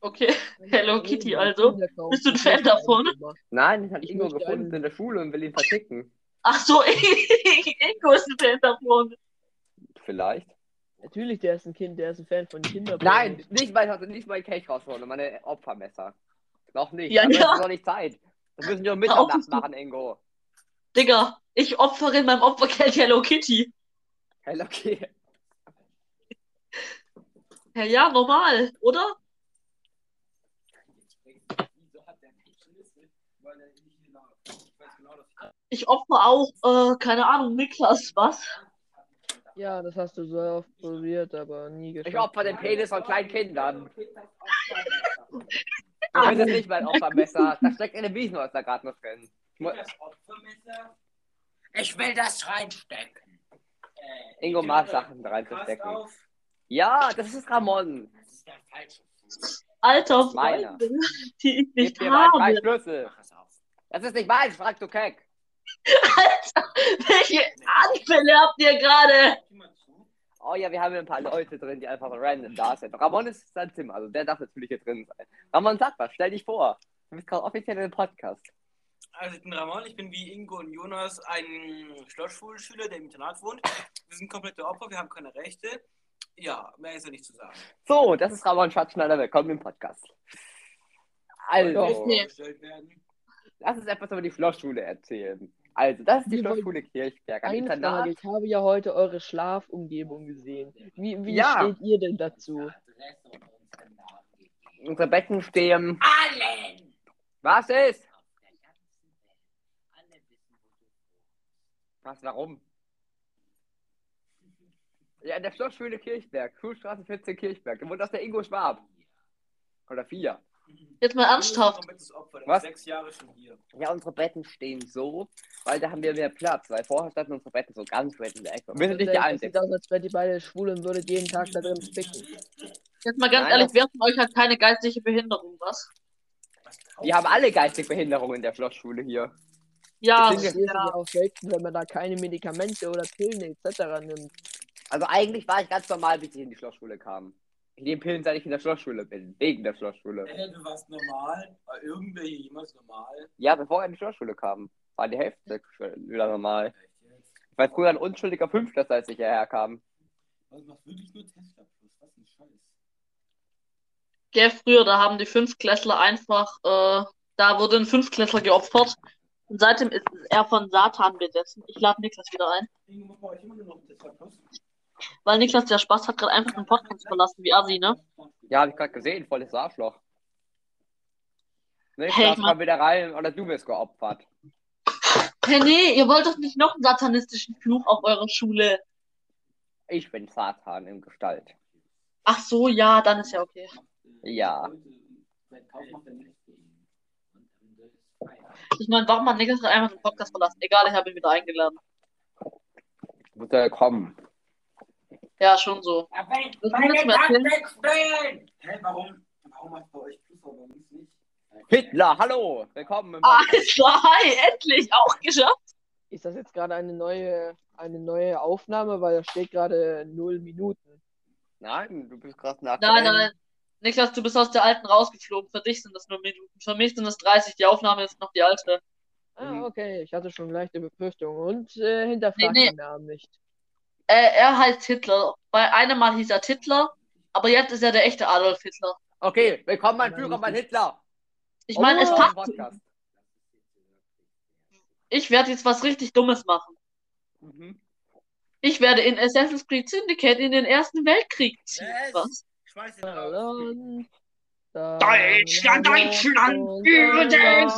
Okay, Hello Kitty also. Bist du ein Fan davon? Nein, ich habe Ich Ingo möchte gefunden in der Schule und will ihn verschicken. Ach so, Ingo ist ein Fan davon. Vielleicht. Natürlich, der ist ein Kind, der ist ein Fan von Kindern. Nein, nicht mein, nicht mein Kelch rausholen, meine Opfermesser. Noch nicht. Ja, Aber ja. Ist noch nicht Zeit. Das müssen wir um Mitternacht machen, Ingo. Digga, ich opfere in meinem Opferkelch Hello Kitty. Hello Kitty. Ja, ja, normal, oder? Ich opfer auch, äh, keine Ahnung, Niklas, was? Ja, das hast du so oft probiert, aber nie geschafft. Ich opfer den Penis von kleinen Kindern. Das ist nicht mein Opfermesser. Da steckt eine Wiesenhäusler gerade noch drin. Ich will das reinstecken. Äh, Ingo mag Sachen reinzustecken. Ja, das ist Ramon. Das ist der falsche Fuß. Alter Meiner. Freunde, die ich Gib nicht mir scheiß habe. Schlüssel. Pass auf. Das ist nicht meins, frag du Keck. Alter, welche Anfälle habt ihr gerade? Oh ja, wir haben hier ein paar Leute drin, die einfach random da sind. Ramon ist sein Zimmer, also der darf natürlich hier drin sein. Ramon, sag was, stell dich vor. Du bist gerade offiziell in einem Podcast. Also ich bin Ramon, ich bin wie Ingo und Jonas ein Schlossschulschüler, der im Internat wohnt. Wir sind komplette Opfer, wir haben keine Rechte. Ja, mehr ist ja nicht zu sagen. So, das ist Ramon Schatzschneider, willkommen im Podcast. Also, lass uns etwas über die Schlossschule erzählen. Also, das ist die Schlossschule Kirchberg. Ein Eine Internat. Frage, ich habe ja heute eure Schlafumgebung gesehen. Wie, wie Ja. steht ihr denn dazu? Unsere Betten stehen. Allen! Was ist? Was, warum? Ja, in der Schlossschule Kirchberg. Schulstraße 14 Kirchberg. Da wohnt aus der Ingo Schwab. Oder vier. Jetzt mal ernsthaft. Was? sechs Jahre schon hier. Ja, unsere Betten stehen so, weil da haben wir mehr Platz. Weil vorher standen unsere Betten so ganz weit in der Ecke. Wir sind nicht die Das sieht Einzigen. aus, als wärt ihr beide schwul und würdet jeden Tag da drin spicken. Jetzt mal ganz Nein, ehrlich, wer von euch hat keine geistige Behinderung, was? Was Wir haben alle geistige Behinderungen in der Schlossschule hier. Ja, Das ist ja. ja auch selten, wenn man da keine Medikamente oder Pillen etc. nimmt. Also eigentlich war ich ganz normal, bis ich in die Schlossschule kam. Ich nehme Pillen, seit ich in der Schlossschule bin. Wegen der Schlossschule. Äh, du warst normal. War irgendwer hier jemals normal? Ja, bevor ich in die Schlossschule kam, war die Hälfte wieder normal. Ich war früher ein unschuldiger Fünftklässler, als ich hierher kam. Was macht wirklich nur Tesla Plus? Was ein Scheiß. Gell, früher, da haben die Fünftklässler einfach, äh, da wurde ein Fünftklässler geopfert. Und seitdem ist er von Satan besessen. Ich lade Niklas wieder ein. Weil Niklas, der Spaß, hat gerade einfach den Podcast verlassen, wie Assi, ne? Ja, habe ich gerade gesehen, volles Arschloch. Ne, Hey, mal wieder rein oder du bist geopfert. Hey, nee, ihr wollt doch nicht noch einen satanistischen Fluch auf eurer Schule. Ich bin Satan in Gestalt. Ach so, ja, dann ist ja okay. Ja. Ich meine, warum hat Niklas einfach den Podcast verlassen? Egal, ich habe ihn wieder eingeladen. Muss er kommen. Ja, schon so. Ja, wenn willst du mir! Hä, warum? Warum hat bei euch Plus, aber bei uns nicht? Hitler, hallo, willkommen im Ah. Alles klar, hi, endlich, auch geschafft. Ist das jetzt gerade eine neue, eine neue Aufnahme, weil da steht gerade null Minuten. Nein, du bist gerade nach. Nein, nein. Niklas, du bist aus der alten rausgeflogen. Für dich sind das nur Minuten. Für mich sind es 30. Die Aufnahme ist noch die alte. Ah, okay, ich hatte schon leichte Befürchtungen und äh, hinterfragt Nee, nee. den Namen nicht. Äh, er heißt Hitler. Bei einem Mal hieß er Hitler, aber jetzt ist er der echte Adolf Hitler. Okay, willkommen mein Führer, mein ich. Hitler. Ich meine, es Oh. passt. Podcast. Ich werde jetzt was richtig Dummes machen. Mhm. Ich werde in Assassin's Creed Syndicate in den Ersten Weltkrieg ziehen. Was? Was? Schmeiß ihn raus. Deutschland, Deutschland, brüderlich.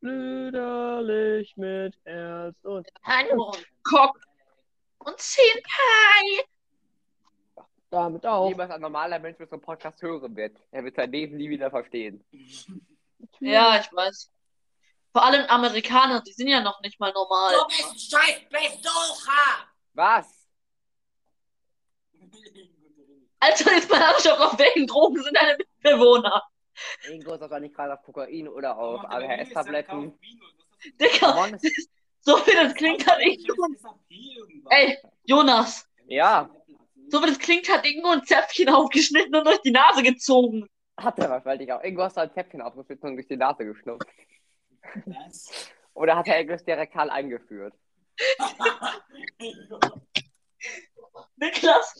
Brüderlich mit Herz und Und Cock und Pie. damit auch. Niemals ein normaler Mensch mit so einem Podcast hören wird. Er wird sein Leben nie wieder verstehen. Ja, ich weiß. Vor allem Amerikaner, die sind ja noch nicht mal normal. Du bist ein scheiß Besucher! Was? Alter, jetzt mal Anschau auf welchen Drogen sind deine Mitbewohner. Ingo ist aber nicht gerade auf Kokain oder auf ADHS-Tabletten. Digga, so wie das klingt, hat Ingo. Ey, Jonas, Ja, so wie das klingt, hat Ingo ein Zäpfchen aufgeschnitten und durch die Nase gezogen. hat er wahrscheinlich auch. Ingo hast du ein Zäpfchen aufgeschnitten und durch die Nase geschnupft. Was? Oder hat er Englisch direktal eingeführt? Niklas,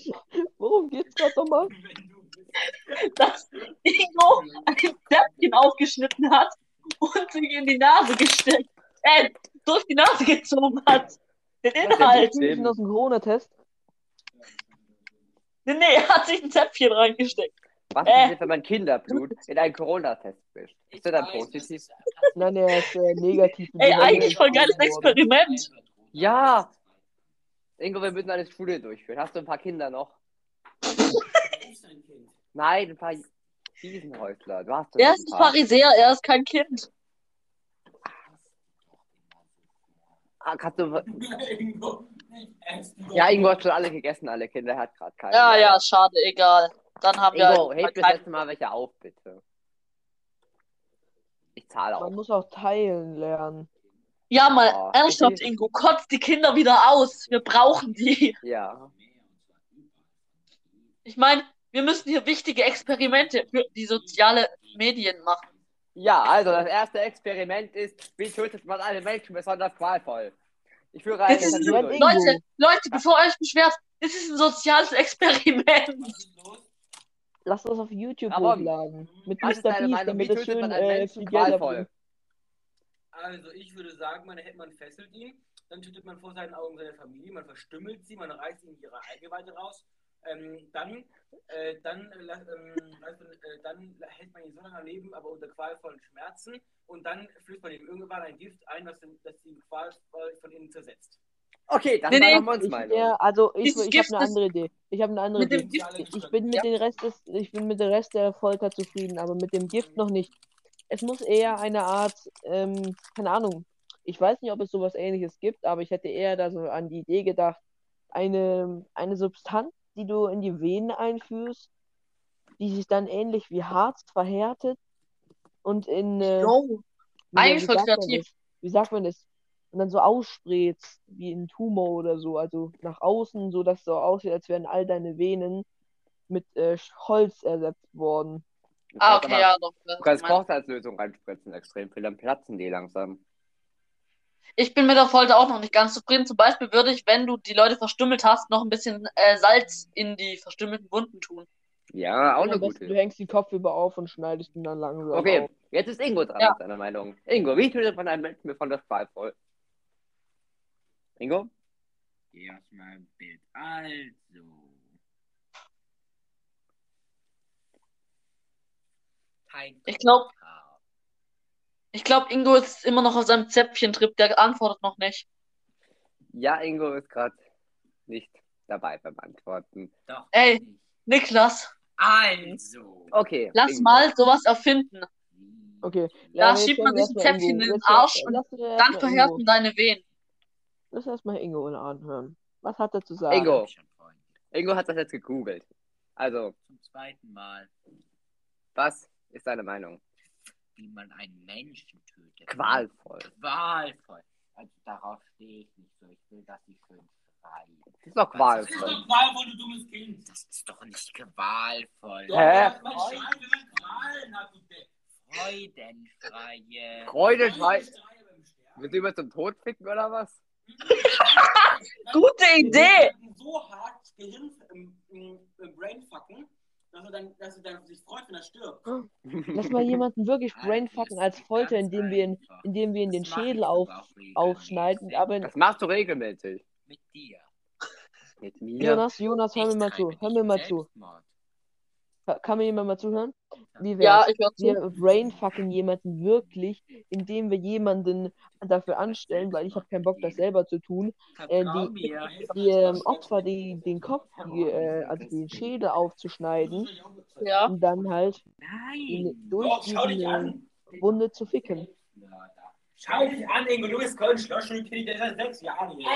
Worum nochmal? dass Ingo ein Zäpfchen aufgeschnitten hat und sich in die Nase gesteckt, äh, durch die Nase gezogen hat. Den Inhalt. Sind aus dem Corona-Test. Nee, nee, er hat sich ein Zäpfchen reingesteckt. Was Äh. ist, wenn man Kinderblut in einen Corona-Test mischt? Ist der dann positiv? Nein, er ist äh, negativ. Ey, eigentlich voll geiles Experiment. Ja! Ingo, wir müssen eine Schule durchführen. Hast du ein paar Kinder noch? Nein, ein paar Wiesenhäusler. Du hast Er ist ein paar. Pharisäer, er ist kein Kind. Ah, kannst du... Ja, Ingo hat schon alle gegessen, alle Kinder. Er hat gerade keine. Ja, ja, schade, egal. Dann haben wir Ingo, halt das letzte Mal welche auf, bitte. Ich zahle Man auch. muss auch teilen lernen. Ja, mal Oh, ernsthaft. Ingo, kotz die Kinder wieder aus. Wir brauchen die. Ja. Ich meine, wir müssen hier wichtige Experimente für die soziale Medien machen. Ja, also das erste Experiment ist, wie tötet man alle Menschen besonders qualvoll? Ich führe ein Das. Leute, Leute, bevor ihr euch beschwert, das ist ein soziales Experiment. Lass das auf YouTube Ramon, hochladen. Mit Was ist Mr. Beast, damit es tötet schön äh, Menschen viel Geld. Also ich würde sagen, man, man fesselt ihn, dann tötet man vor seinen Augen seine Familie, man verstümmelt sie, man reißt ihnen ihre Eingeweide raus. Ähm, dann äh, dann, äh, ähm, äh, dann hält man ihn so lange am Leben, aber unter qualvollen Schmerzen. Und dann flößt man ihm irgendwann ein Gift ein, das, den- das die qualvoll von innen zersetzt. Okay, das Nee, war nee. Ramons Ich, Meinung. ja, also ich, ich habe eine andere Idee. Ich habe eine andere Mit dem Idee. Gift. Ich bin mit Ja. dem Rest des, ich bin mit dem Rest der Folter zufrieden, aber mit dem Gift noch nicht. Es muss eher eine Art, ähm, keine Ahnung. Ich weiß nicht, ob es sowas ähnliches gibt, aber ich hätte eher da so an die Idee gedacht, eine, eine Substanz, die du in die Venen einführst, die sich dann ähnlich wie Harz verhärtet und in, äh, wie, eigentlich wie voll sagt man kreativ. das? Wie sagt man das? Und dann so ausspritzt, wie ein Tumor oder so, also nach außen, so dass es so aussieht, als wären all deine Venen mit äh, Holz ersetzt worden. Ah, okay, aber- ja, doch. Du kannst Kochsalzlösung reinspritzen, extrem viel, dann platzen die langsam. Ich bin mit der Folter auch noch nicht ganz zufrieden. Zum Beispiel würde ich, wenn du die Leute verstümmelt hast, noch ein bisschen äh, Salz in die verstümmelten Wunden tun. Ja, auch eine gute. du hängst den Kopf über auf und schneidest ihn dann langsam Okay, auf. jetzt ist Ingo dran Ja. mit seiner Meinung. Ingo, wie tötet man einen Menschen besonders qualvoll? Ingo? Geh aus meinem Bild. Also. Ich glaube, ich glaub, Ingo ist immer noch auf seinem Zäpfchen-Trip. Der antwortet noch nicht. Ja, Ingo ist gerade nicht dabei beim Antworten. Doch. Ey. Niklas, Also. Okay. lass Ingo. mal sowas erfinden. Okay. Da Ja, jetzt schiebt man sich ein Zäpfchen Ingo. in den Arsch und Dann verhärten deine Venen. Lass erstmal Ingo anhören. Was hat er zu sagen? Ingo. Ingo hat das jetzt gegoogelt. Also, Zum zweiten Mal, was ist deine Meinung? Wie man einen Menschen tötet. Qualvoll. Qualvoll. Also darauf stehe ich nicht so. Ich will, dass sie schön schreien. Das ist doch Das ist qualvoll. doch qualvoll, du dummes Kind. Das ist doch nicht qualvoll. Doch, Hä? Man schreit, wenn man Qualen hat, du. Freudenschreie. Willst du immer zum Tod ficken oder was? Gute Idee! So hart Gehirn im, im, im Brain fucken, dass er dann, dass er dann sich freut, wenn er stirbt. Lass mal jemanden wirklich brainfucken als Folter, indem wir ihn, indem wir ihn den Schädel auf, aufschneiden. Aber Das machst du regelmäßig. Mit dir. Mit mir. Jonas, Jonas, hör mir mal zu. Hör nicht mir mal zu. Selbstmord. Kann mir jemand mal zuhören? Wie Ja, ich höre zu. Wir brainfucken jemanden wirklich, indem wir jemanden dafür anstellen, weil ich habe keinen Bock, das selber zu tun. Äh, die-. Die ähm, Opfer, die, den Kopf, die, äh, also den Schädel aufzuschneiden Ja. und dann halt Nein. durch Doch, schau dich an. Wunde zu ficken. Schau dich an, Ingo. Du bist Köln Schlossschule, der ist seit sechs Jahren hier.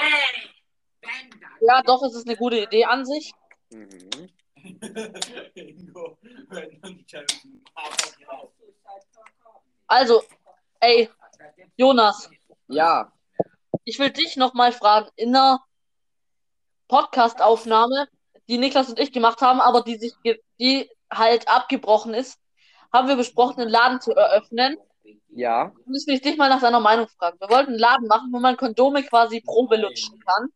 Ja, doch, es ist eine gute Idee an sich. Mhm. Also, ey, Jonas, Ja, ich will dich nochmal fragen, in einer Podcast-Aufnahme, die Niklas und ich gemacht haben, aber die sich, die halt abgebrochen ist, haben wir besprochen, einen Laden zu eröffnen. ja. Will ich dich mal nach deiner Meinung fragen. Wir wollten einen Laden machen, wo man Kondome quasi Probe lutschen kann.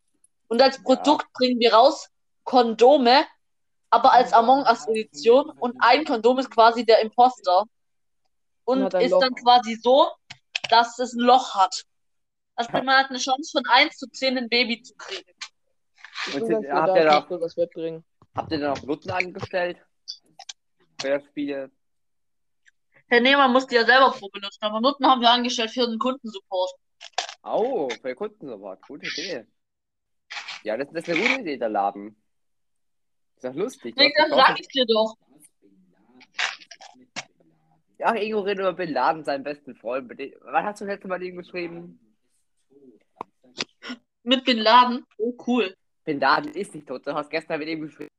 Und als Produkt bringen wir raus Kondome, aber als Among Us Edition. Und ein Kondom ist quasi der Imposter. Und ist Loch. dann quasi so, dass es ein Loch hat. Also man hat eine Chance von 1 zu 10 ein Baby zu kriegen. Und sind, habt, ihr so das wird bringen. habt ihr noch Nutzen angestellt? Für das Spiel? Herr Nehmer musste ja selber lutschen, aber Nutten haben wir angestellt für den Kundensupport. Oh, für Kundensupport. Gute Idee. Ja, das, das ist eine gute Idee, der Laden. Ist doch lustig. Nee, das doch- sag ich dir doch. Ach, Ingo redet über Bin Laden, seinen besten Freund. Wann hast du das letzte Mal den geschrieben? Mit Bin Laden. Oh, cool. Bin Laden ist nicht tot. Du hast gestern mit ihm geschrieben.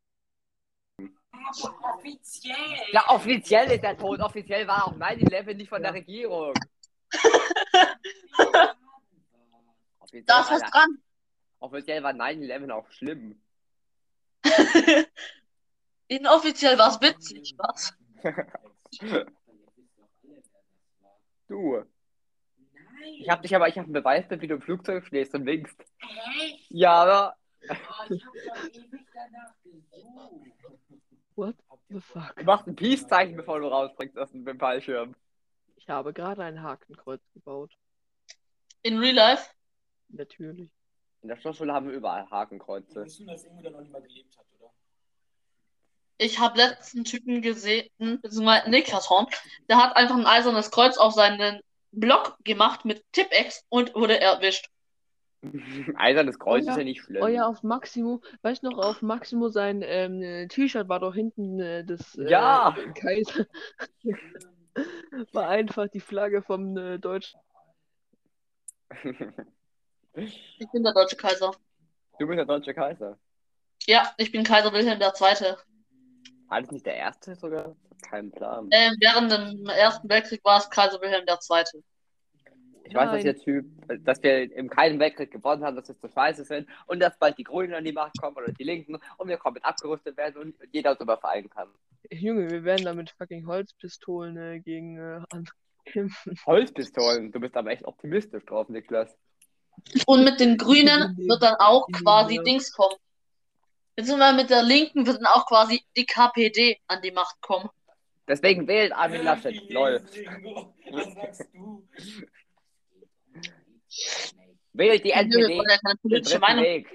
Offiziell. Ja, offiziell ist er tot. Offiziell war auch 9-11 nicht von der Regierung. Da ist war was dran. Offiziell war 9-11 auch schlimm. Inoffiziell war es witzig, was? Du. Nein. Ich hab dich aber, ich hab ein Beweisbild, wie du im Flugzeug stehst und winkst. Echt? Ja, aber. Oh, ich hab doch ewig danach gesucht. What the fuck? Du machst ein Peace-Zeichen, bevor du rausbringst aus dem Fallschirm. Ich habe gerade ein Hakenkreuz gebaut. In Real Life? Natürlich. In der Schlossschule haben wir überall Wir Hakenkreuze. wissen, dass Ingo da noch nicht mal gelebt hat, oder? Ich habe letzten Typen gesehen, beziehungsweise Niklas Horn, der hat einfach ein eisernes Kreuz auf seinen Blog gemacht mit Tippex und wurde erwischt. Eisernes Kreuz Euer- ist ja nicht schlimm. Oh ja, auf Maximo, weißt du noch, auf Maximo sein ähm, äh, T-Shirt war doch hinten äh, das äh, Ja. Kaiser. war einfach die Flagge vom äh, Deutschen. Ich bin der deutsche Kaiser. du bist der deutsche Kaiser. Ja, ich bin Kaiser Wilhelm II. Alles nicht der erste sogar? Kein Plan. Ähm, während dem Ersten Weltkrieg war es Kaiser Wilhelm II. Ich weiß, dass Nein. der Typ, dass wir im Kalten Weltkrieg gewonnen haben, dass wir zu scheiße sind und dass bald die Grünen an die Macht kommen oder die Linken und wir komplett abgerüstet werden und jeder uns überfallen kann. Junge, wir werden da mit fucking Holzpistolen äh, gegen äh, ankämpfen. Holzpistolen, du bist aber echt optimistisch drauf, Niklas. Und mit den Grünen wird dann auch quasi. Dings kommen. Beziehungsweise mit der Linken wird dann auch quasi die KPD an die Macht kommen. Deswegen wählt Armin Laschet. Lol. Was sagst du? Wählt die NPD. ja keine politische Meinung. Weg.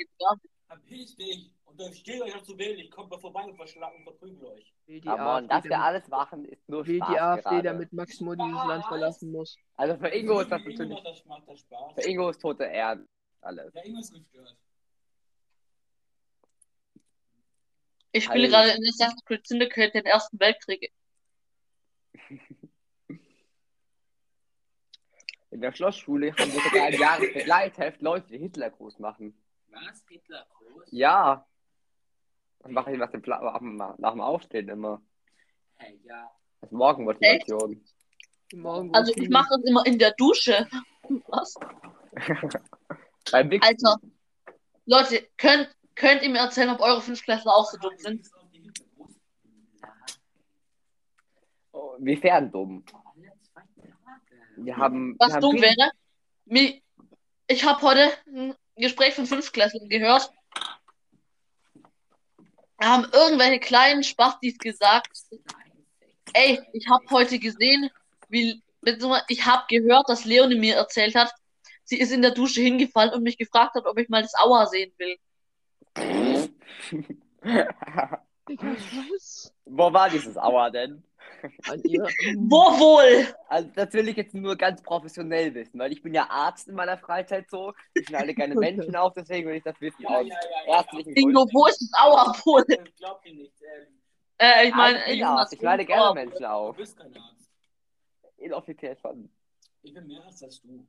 geben, Dann steht euch noch zu wählen. Ich komme da vorbei und verschlagen und verprügel euch. Will die Aber Mann, dass AfD, wir damit, alles machen, ist nur will Spaß die AfD, gerade. damit Maximo dieses Land verlassen muss. Also für Ingo ist das Ingo natürlich, das, macht das Spaß. für Ingo ist tote Erde alles. Der Ingo ist gestört. Ich spiele gerade in Assassin's Creed Syndicate den Ersten Weltkrieg. In der Schlossschule haben wir sogar ein Jahresbegleitheft Leute, die Hitler groß machen. Was? Hitler groß? Ja. Was mache ich nach dem, nach dem Aufstehen immer? Hey, ja. Das ist Morgenmotivation. Morgen Also ich mache das immer in der Dusche. Was? Beim. Alter. Leute, könnt, könnt ihr mir erzählen, ob eure Fünftklässler auch so dumm sind? Oh, dumm? Alle zwei Tage. Wir haben. Was wir haben dumm wäre? Ich habe heute ein Gespräch von Fünftklässlern gehört. Da haben irgendwelche kleinen Spastis gesagt, ey, ich habe heute gesehen, wie, ich habe gehört, dass Leonie mir erzählt hat, sie ist in der Dusche hingefallen und mich gefragt hat, ob ich mal das Aua sehen will. Was? Wo war dieses Auer denn? An ihrer. Wo wohl? Also, das will ich jetzt nur ganz professionell wissen, weil ich bin ja Arzt in meiner Freizeit so. Ich schneide gerne Menschen auf, deswegen will ich das wissen. Ja, Aus ja, ja, ja. ärztlichen Ingo, Gründen. wo ist das wohl? Ich glaub dir nicht. Äh, ich meine, ich Arzt. Ich schneide gerne wohl? Menschen du auf. bist kein Arzt. Inoffiziell schon. Ich bin mehr Arzt als du.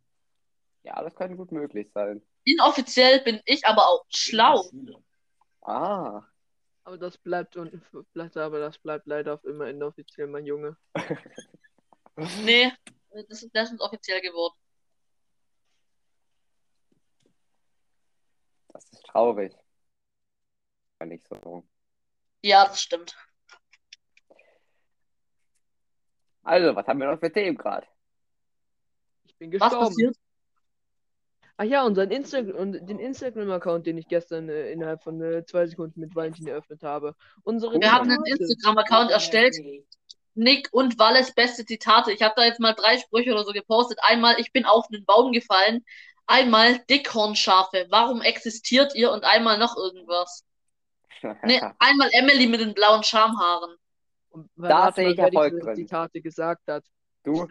Ja, das könnte gut möglich sein. Inoffiziell bin ich aber auch schlau. Ah. Aber das bleibt und bleibt, aber das bleibt leider auf immer inoffiziell, mein Junge. Nee, das ist, das ist offiziell geworden. Das ist traurig. War nicht so. Ja, das stimmt. Also, was haben wir noch für Themen gerade? Ich bin Was gestorben. passiert? Ach ja, unseren Insta und den Instagram-Account, den ich gestern äh, innerhalb von äh, zwei Sekunden mit Valentin eröffnet habe. Unsere Wir haben einen. Instagram-Account erstellt. Nick und Walles beste Zitate. Ich habe da jetzt mal drei Sprüche oder so gepostet. Einmal, ich bin auf einen Baum gefallen. Einmal, Dickhornschafe. Warum existiert ihr? Und einmal noch irgendwas. Nee, einmal Emily mit den blauen Schamhaaren. Und Da sehe ich Erfolg drin. Zitate gesagt hat. Du?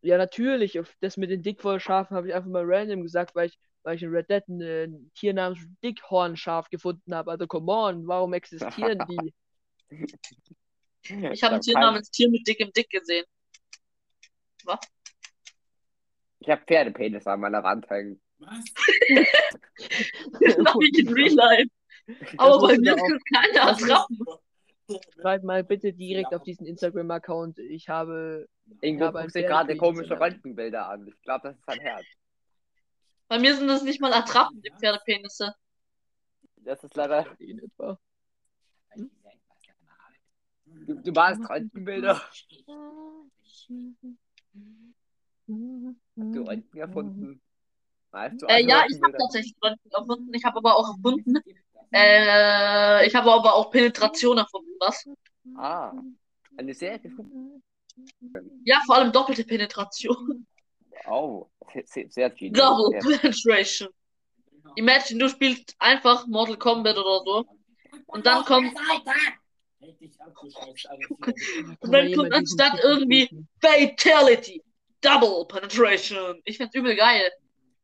Ja, natürlich. Das mit den Dickwollschafen habe ich einfach mal random gesagt, weil ich, weil ich in Red Dead ein äh, Tier namens Dickhornschaf gefunden habe. Also, come on, warum existieren die? Ich habe ein Tier namens Tier mit dickem Dick gesehen. Ich habe Pferdepenis an meiner Wand hängen. Was? Das mache ich in Real Life. Aber bei mir kann keiner attrappen. Schreib mal bitte direkt auf diesen Instagram-Account. Ich habe. Irgendwo habe ein guckst du gerade komische Röntgenbilder an. Ich glaube, das ist sein Herz. Bei mir sind das nicht mal Attrappen, die Pferdepenisse. Das ist leider. in etwa. Du, du malst Röntgenbilder. Hast du Röntgen erfunden? Malst du Äh, ja, ich habe tatsächlich Röntgen erfunden. Ich habe aber auch erfunden. Äh, ich habe aber auch Penetration erfunden, was? Ah, eine Serie. Ja, vor allem doppelte Penetration. Oh, sehr, sehr genial. Double Sehr- Penetration. Imagine, du spielst einfach Mortal Kombat oder so. Und dann kommt. Und dann kommt anstatt irgendwie-? Fatality. Double Penetration. Ich find's übel geil.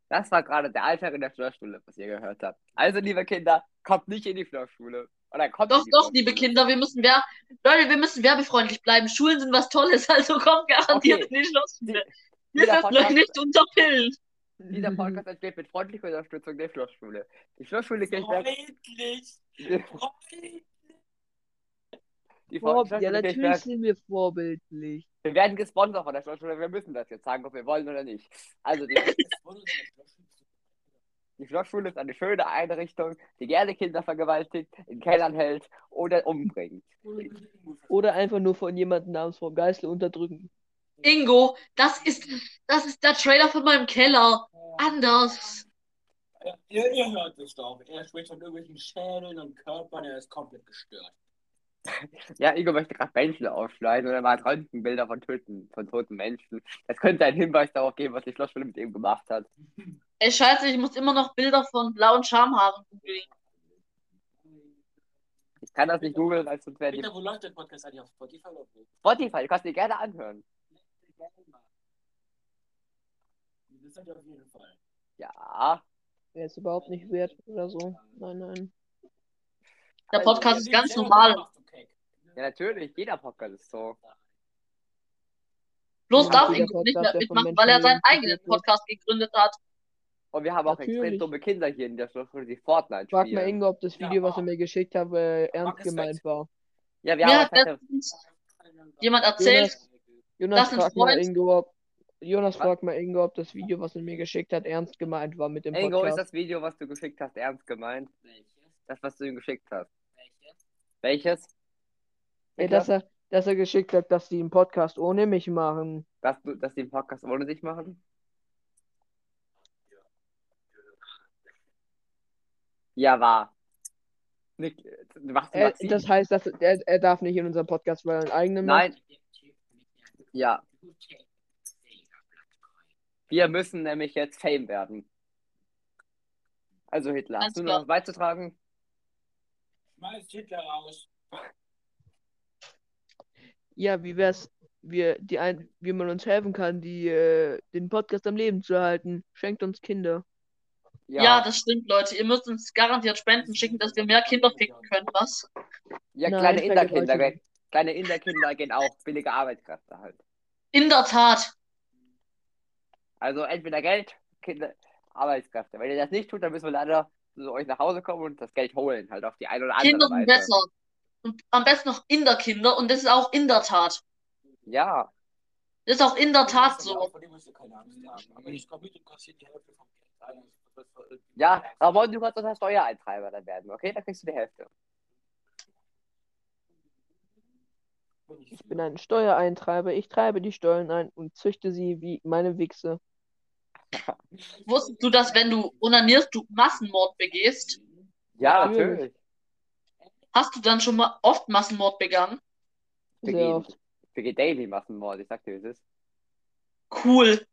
Das war gerade der Alltag in der Flirtschule, was ihr gehört habt. Also, liebe Kinder, kommt nicht in die Flirtschule. Oder kommt Doch, doch, liebe. Kinder, wir müssen wer Leute, wir müssen werbefreundlich bleiben. Schulen sind was Tolles, also kommt garantiert Okay. in die Schlossschule. Wir Jeder sind euch Podcast, nicht unterpillt. dieser Podcast entsteht mit freundlicher Unterstützung der Flirtschule. Die Flirtschule Kirchberg. Freundlich. Freundlich. Die Flirtschule ja, natürlich Kirchberg. sind wir vorbildlich. Wir werden gesponsert von der Flirtschule. Wir müssen das jetzt sagen, ob wir wollen oder nicht. Also, die, die Flirtschule ist eine schöne Einrichtung, die gerne Kinder vergewaltigt, in Kellern hält oder umbringt. Oder einfach nur von jemandem namens Frau Geißel unterdrücken. Ingo, das ist das ist der Trailer von meinem Keller. Anders. Ja, ihr, ihr hört es doch. Er spricht von irgendwelchen Schädeln und Körpern, er ist komplett gestört. Ja, Igor möchte gerade Menschen aufschneiden und er macht Röntgenbilder von Töten, von toten Menschen. Das könnte einen Hinweis darauf geben, was die Flirtschule mit ihm gemacht hat. Ey, scheiße, ich muss immer noch Bilder von blauen Schamhaaren googeln. Ich kann das nicht googeln, als sonst wäre die Peter, wo läuft der Podcast eigentlich auf Spotify oder wo? Spotify, du kannst dir gerne anhören. Das ihr auf jeden Fall. Ja. Wäre es überhaupt nicht wert oder so. Nein, nein. Der Also, Podcast ist Ja, ganz normal. Ja, natürlich, jeder Podcast ist so. Bloß Ja, darf Ingo nicht mehr mitmachen, weil er seinen eigenen. Podcast gegründet hat. Und wir haben auch extrem Natürlich. dumme Kinder hier in der Schule, die Fortnite Frag spielen. mal Ingo, ob das Ja, Video, was er mir geschickt hat, äh, ernst ist gemeint war. Ja, wir Mir haben hat letztens jemand erzählt, Jonas, Das Jonas sind frag mal Ingo, ob, Jonas fragt mal Ingo, ob das Video, was er mir geschickt hat, ernst gemeint war mit dem Ingo, ist Podcast. das Video, was du geschickt hast, ernst gemeint? Welches? Das, was du ihm geschickt hast. Welches? Welches? Ja, Niklas? dass er, dass er geschickt hat, dass die einen Podcast ohne mich machen. Dass, du, dass die den Podcast ohne dich machen? Ja, war. Nick, du machst Er, Maxim. das heißt, dass er, er darf nicht in unserem Podcast, weil er einen eigenen macht. Nein, der ja. Wir müssen nämlich jetzt Fame werden. Also Hitler, hast du noch was beizutragen? Schmeiß Hitler raus. Ja, wie wär's, wir, die ein, wie man uns helfen kann, die, äh, den Podcast am Leben zu halten? Schenkt uns Kinder. ja. das stimmt, Leute. Ihr müsst uns garantiert Spenden schicken, dass wir mehr Kinder ficken können, was? Ja, Nein, kleine Inderkinder, gehen- kleine Inderkinder gehen auch billige Arbeitskräfte halt. In der Tat. Also entweder Geld, Kinder, Arbeitskräfte. Wenn ihr das nicht tut, dann müssen wir leider zu euch nach Hause kommen und das Geld holen, halt auf die eine oder andere Kinder sind Weise. besser. Und am besten noch in der Kinder und das ist auch in der Tat. Ja, Das ist auch in der Tat so. Also, ja, Ramon, du kannst unser Steuereintreiber dann werden, okay? Da kriegst du die Hälfte. Ich bin ein Steuereintreiber, ich treibe die Steuern ein und züchte sie wie meine Wichse. Wusstest du, dass wenn du onanierst, du Massenmord begehst? Ja, Natürlich. Hast du dann schon mal oft Massenmord begangen? Wir Sehr gehen, oft. gehen daily Massenmord, ich sag dir, wie es ist. Cool.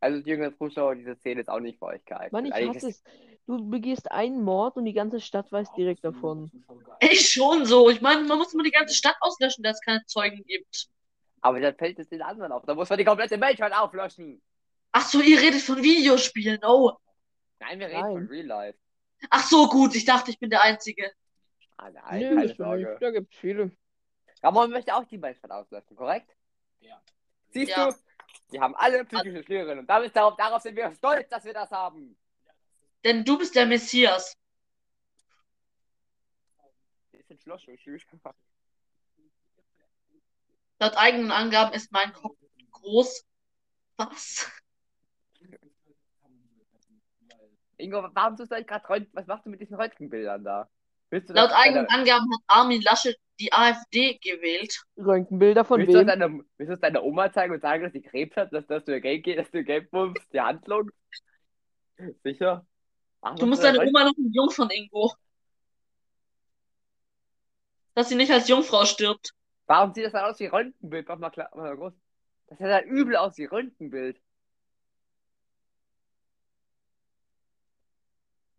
Also die jüngeren Zuschauer, diese Szene ist auch nicht für euch geeignet. Mann, ich hasse ist- es. Du begehst einen Mord und die ganze Stadt weiß direkt davon. Ich schon so. Ich meine, man muss immer die ganze Stadt auslöschen, dass es keine Zeugen gibt. Aber dann fällt es den anderen auf. Da muss man die komplette Menschheit auflöschen. Ach so, ihr redet von Videospielen. Oh. Nein, wir reden Nein. von Real Life. Ach so, gut. Ich dachte, ich bin der Einzige. Ah, nein, Nö, keine Sorge. ich. Da gibt's viele. Ramon möchte auch die Menschheit auslöschen, korrekt? Ja. Siehst Ja. du? Wir haben alle psychische Störungen und damit darauf, darauf sind wir stolz, dass wir das haben. Denn du bist der Messias. Schloss, tschüss. Laut eigenen Angaben ist mein Kopf groß. Was? Ingo, warum tust du eigentlich gerade Röntgen? Was machst du mit diesen Röntgenbildern da? Willst du Laut eigenen deiner, Angaben hat Armin Laschet die AfD gewählt. Röntgenbilder von willst, du wem? deiner, willst du das deiner Oma zeigen und sagen, dass sie Krebs hat, dass, dass du ihr Geld geht, dass du Geld pumpst, die Handlung? Sicher? Ach, Du musst deine Oma noch ein Jungfern, Ingo. Dass sie nicht als Jungfrau stirbt. Warum sieht das dann aus wie Röntgenbild? Mach mal klar, mach mal groß. Das sieht halt übel aus wie Röntgenbild.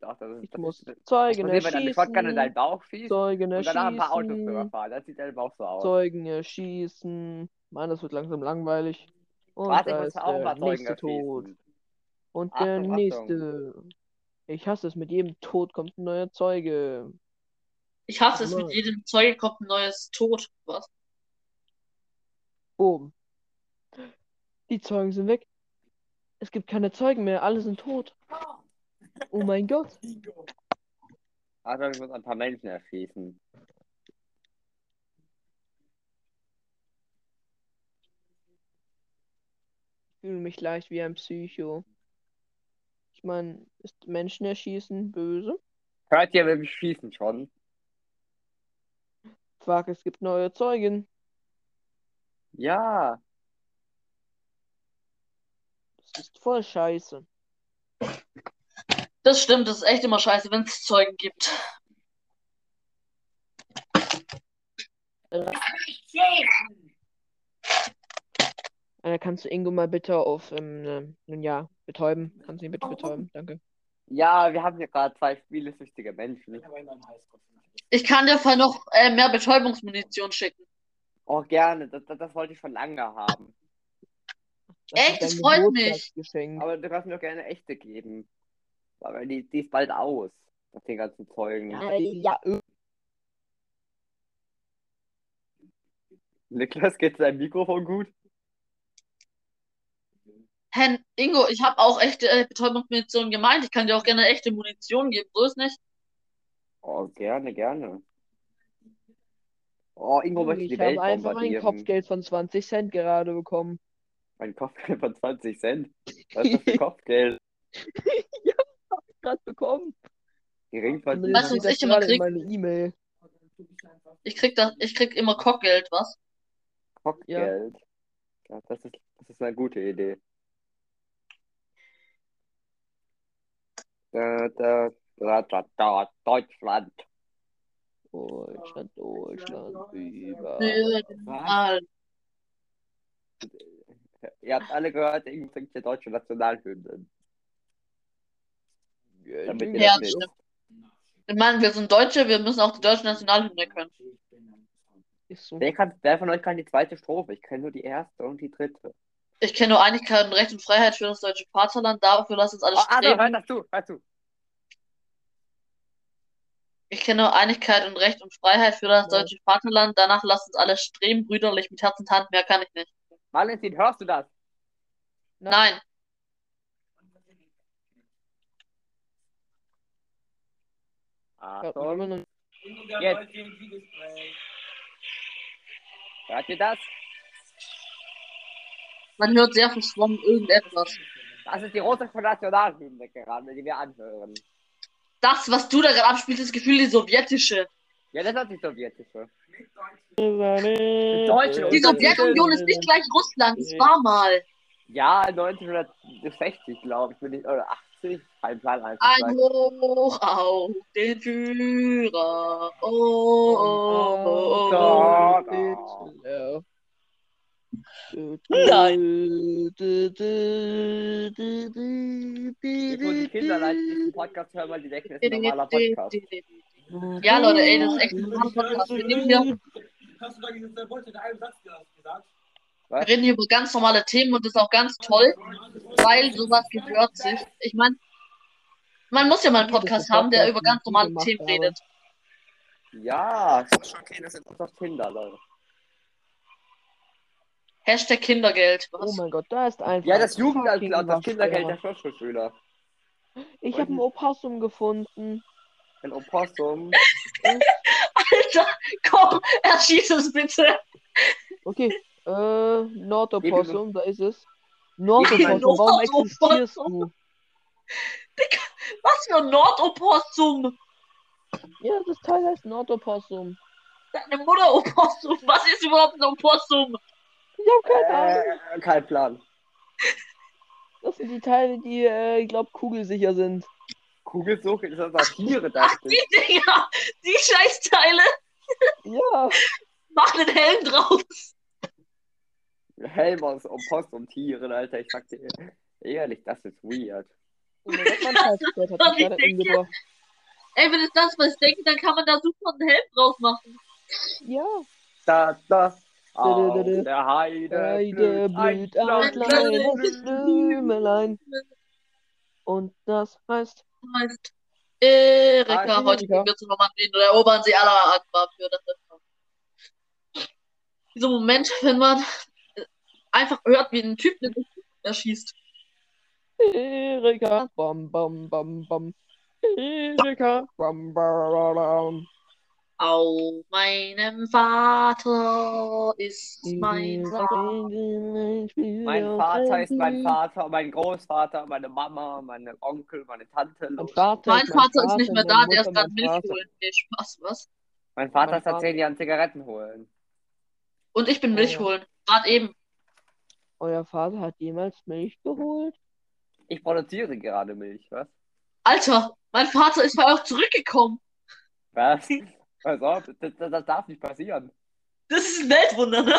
Doch, das ist, Ich das muss ist, das Zeugen passiert, wenn deine Shotgun in erschießen. deinen Bauch schießt Zeugen und danach ein paar Autos erschießen. überfahren. Das sieht dein Bauch so aus. Zeugen erschießen. Mann, das wird langsam langweilig. Und Warte, ich muss auch der mal Zeugen erschießen. Und Achtung, der Achtung. nächste. Ich hasse es, mit jedem Tod kommt ein neuer Zeuge. Ich hasse es, Mann. mit jedem Zeuge kommt ein neues Tod. Was? Boom. Die Zeugen sind weg. Es gibt keine Zeugen mehr, alle sind tot. Oh mein Gott. Achtung, ich muss ein paar Menschen erschießen. Ich fühle mich leicht wie ein Psycho. Ich meine, ist Menschen erschießen böse? Hört ihr, wenn wir schießen schon? Fuck, es gibt neue Zeugen. Ja. Das ist voll scheiße. Das stimmt, das ist echt immer scheiße, wenn es Zeugen gibt. Äh, kannst du Ingo mal bitte auf, ähm, ne, nun ja, betäuben? Kannst du ihn bitte betäuben? Danke. Ja, wir haben hier gerade zwei spielesüchtige Menschen. Ich kann dir voll noch äh, mehr Betäubungsmunition schicken. Oh, gerne. Das, das, das wollte ich schon lange haben. Das Echt? Das freut mich. Geburtstagsgeschenk. Aber du kannst mir doch gerne echte geben. Weil die, die ist bald aus. Nach den ganzen Zeugen. Ja, äh, Niklas, geht sein Mikrofon gut? Hen, Ingo, ich habe auch echte äh, Betäubungsmunition gemeint. Ich kann dir auch gerne echte Munition geben, so ist nicht. Oh, gerne, gerne. Oh, Ingo möchte die Ich Welt habe einfach ein bombardieren. Kopfgeld von 20 Cent gerade bekommen. Mein Kopfgeld von 20 Cent. Was ist das für Kopfgeld? Gerade bekommen. Geringverdiener. Weißt du, Zumindest was steht ich immer krieg? meine E-Mail. Ich krieg das, ich krieg immer Kockgeld, was? Kopfgeld. Ja, das ist, das ist eine gute Idee. Da, da, da, da, da, Deutschland. Deutschland, Deutschland, über. Mal. Ihr habt alle gehört, Ingo singt der deutsche Nationalhymnen. Damit ihr Ja, das stimmt. Ich meine, wir sind Deutsche, wir müssen auch die deutsche Nationalhymne können. So. Wer, kann, wer von euch kann die zweite Strophe? Ich kenne nur die erste und die dritte. Ich kenne nur Einigkeit und Recht und Freiheit für das deutsche Vaterland. Dafür lasst uns alle Oh, hör streben. das zu, hör zu. Ich kenne nur Einigkeit und Recht und Freiheit für das Ja. deutsche Vaterland. Danach lasst uns alle streben, brüderlich mit Herz und Hand. Mehr kann ich nicht. Valentin, hörst du das? Nein. Hört man immer Achtung, haben Jetzt. hört ihr das? Man hört sehr verschwommen irgendetwas. Das ist die russische Nationalhymne gerade, die wir anhören. Das, was du da gerade abspielst, ist Gefühl die sowjetische. Ja, das ist die sowjetische. Die Deutsche Die Sowjetunion ist nicht gleich Russland. Es war mal. Ja, 1960, glaube ich, bin ich, oder 80. Kein Plan, einfach Ein Hoch auf den Führer. Oh, oh, oh, oh. Da, Ja. Nein. Wo die Kinder leider diesen Podcast hören, weil die denken, es ist ein normaler Podcast. Ja, Leute, ey, das ist echt ein normaler Podcast. Hast du da diese zwei Worte in einem Satz gesagt? Wir reden hier über ganz normale Themen und das ist auch ganz toll, weil sowas gehört sich. Ich meine, man muss ja mal einen Podcast haben, der über ganz normale Themen redet. Ja, das ist schon okay, das sind doch Kinder, Leute. Hashtag Kindergeld. Oh Was? mein Gott, da ist einfach. Ja, das Jugendamt, das Kindergeld der Waschbär. Volksschulschüler. Ich habe ein Opossum gefunden. Ein Opossum. Alter, komm, erschieß es bitte. Okay, äh, Nordopossum, da ist es. Nordopossum, warum existierst du? Was für ein Nordopossum? Ja, das Teil heißt Nordopossum. Deine Mutter Opossum. Was ist überhaupt ein Opossum? Ich habe keine Ahnung. Äh, kein Plan. Das sind die Teile, die, äh, ich glaube, kugelsicher sind. Kugelsuche ist das Satire, dachte Die ich. Dinger, die Scheißteile. Ja, Mach den Helm drauf. Helm aus Opossum-Tieren, Alter. Ich sag dir ehrlich, das ist weird. oh hat mich gerade denke. umgebracht. Ey, wenn es das was ich denke, dann kann man da super einen Helm drauf machen. Ja, Da, da. Auf der Heide Heide blüht ein kleines Blümelein. Und das heißt, Heißt Erika, heute gehen wir zu Normandien oder erobern sie aller Akbar für das Wetter. Dieser Moment, wenn man einfach hört, wie ein Typ den erschießt. Erika, bam, bam, bam, bam. Erika, bam, bam, bam. Auf meinem Vater ist mein Vater. Mein Vater ist mein Vater, mein Großvater, meine Mama, meine Onkel, meine Tante. Mein. Vater, Mein Vater ist nicht mehr da, meine der ist Mutter, gerade mein Milch holen. Nee, Spaß, was? Mein Vater Mein ist seit zehn Jahren Zigaretten holen. Und ich bin Milch holen. Gerade eben. Euer Vater hat jemals Milch geholt? Ich produziere gerade Milch, was? Alter, mein Vater ist mal auch zurückgekommen. Was? Pass auf, das, das, das darf nicht passieren. Das ist ein Weltwunder, ne?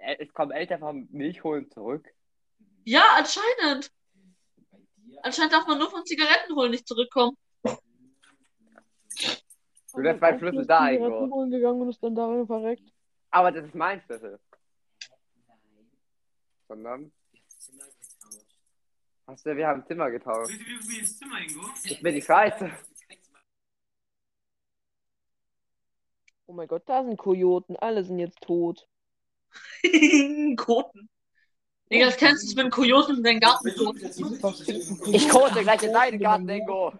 Äh, Es kommen Eltern vom Milch holen zurück. Ja, anscheinend. Anscheinend darf man nur von Zigaretten holen nicht zurückkommen. Du lässt meinen Schlüssel da, Ingo. Zigaretten holen gegangen und ist dann darin verreckt. Aber das ist mein Schlüssel. Sondern. Hast du, wir haben Zimmer getauscht. Wie wie- wie ist Zimmer, Ingo? Ich bin die Scheiße. Oh mein Gott, da sind Kojoten, alle sind jetzt tot. Koten. Niklas, kennst du wenn Kuriosen in den Garten? Ich kote gleich in deinen Garten, Ingo.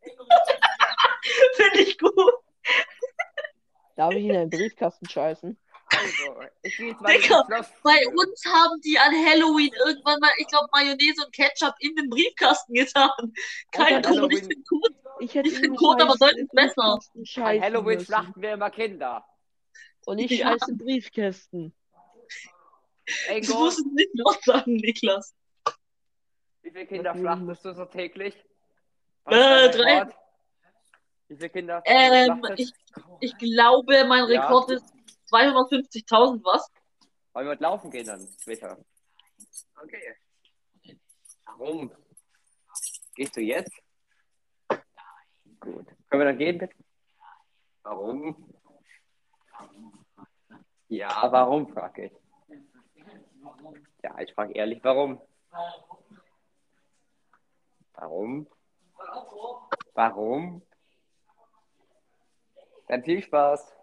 Finde ich gut. Darf ich in einen Briefkasten scheißen? Also, ich gehe jetzt mal Digga. Bei uns haben die an Halloween irgendwann mal, ich glaube, Mayonnaise und Ketchup in den Briefkasten getan. Kein Grund, ich finde gut. Ich hätte Ich ihn Kot aber deutlich besser. An Halloween müssen. schlachten wir immer Kinder. Und ich Ja. scheiße in Briefkästen. Du Ingo, musst es nicht laut sagen, Niklas. wie viele Kinder schlachtest du so täglich? Was Äh, drei. Rekord? Wie viele Kinder Ähm, ich, ich glaube, mein Ja. Rekord ist 250.000 was. Wollen wir mit laufen gehen dann später? Okay. Warum? Gehst du jetzt? Gut. Können wir dann gehen, bitte? Warum? Ja, warum, frage ich. Ja, ich frage ehrlich, warum? Warum? Warum? Dann viel Spaß.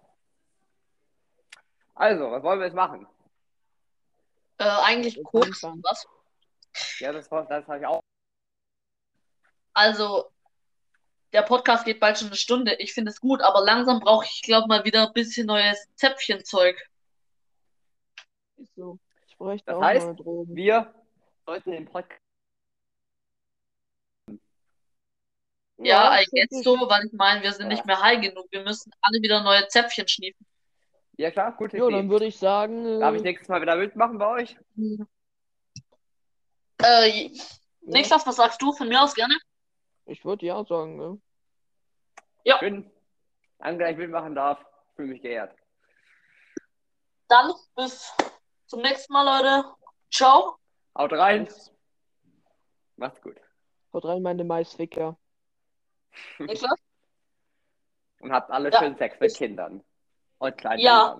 Also, was wollen wir jetzt machen? Äh, eigentlich Jetzt Koks. anfangen. Was? Ja, das, das habe ich auch. Also, der Podcast geht bald schon eine Stunde. Ich finde es gut, aber langsam brauche ich, glaube mal wieder ein bisschen neues Zäpfchenzeug. So. Ich bräuchte Das auch heißt, mal Drogen. Wir sollten den Podcast. Ja, ist guess richtig. so, weil ich meine, wir sind Ja. nicht mehr high genug. Wir müssen alle wieder neue Zäpfchen schniefen. Ja, klar, gute Jo, Idee. dann würde ich sagen, Darf ich äh, nächstes Mal wieder mitmachen bei euch? Äh, ja, Niklas, was sagst du? Von mir aus gerne. ich würde ja sagen, ne? Schön. Danke, dass ich mitmachen darf. Fühle mich geehrt. Dann bis zum nächsten Mal, Leute. Ciao. Haut rein. Macht's gut. Haut rein, meine Maisficker. Niklas? Und habt alle Ja. schön Sex mit Kindern. Und kleinen Ja.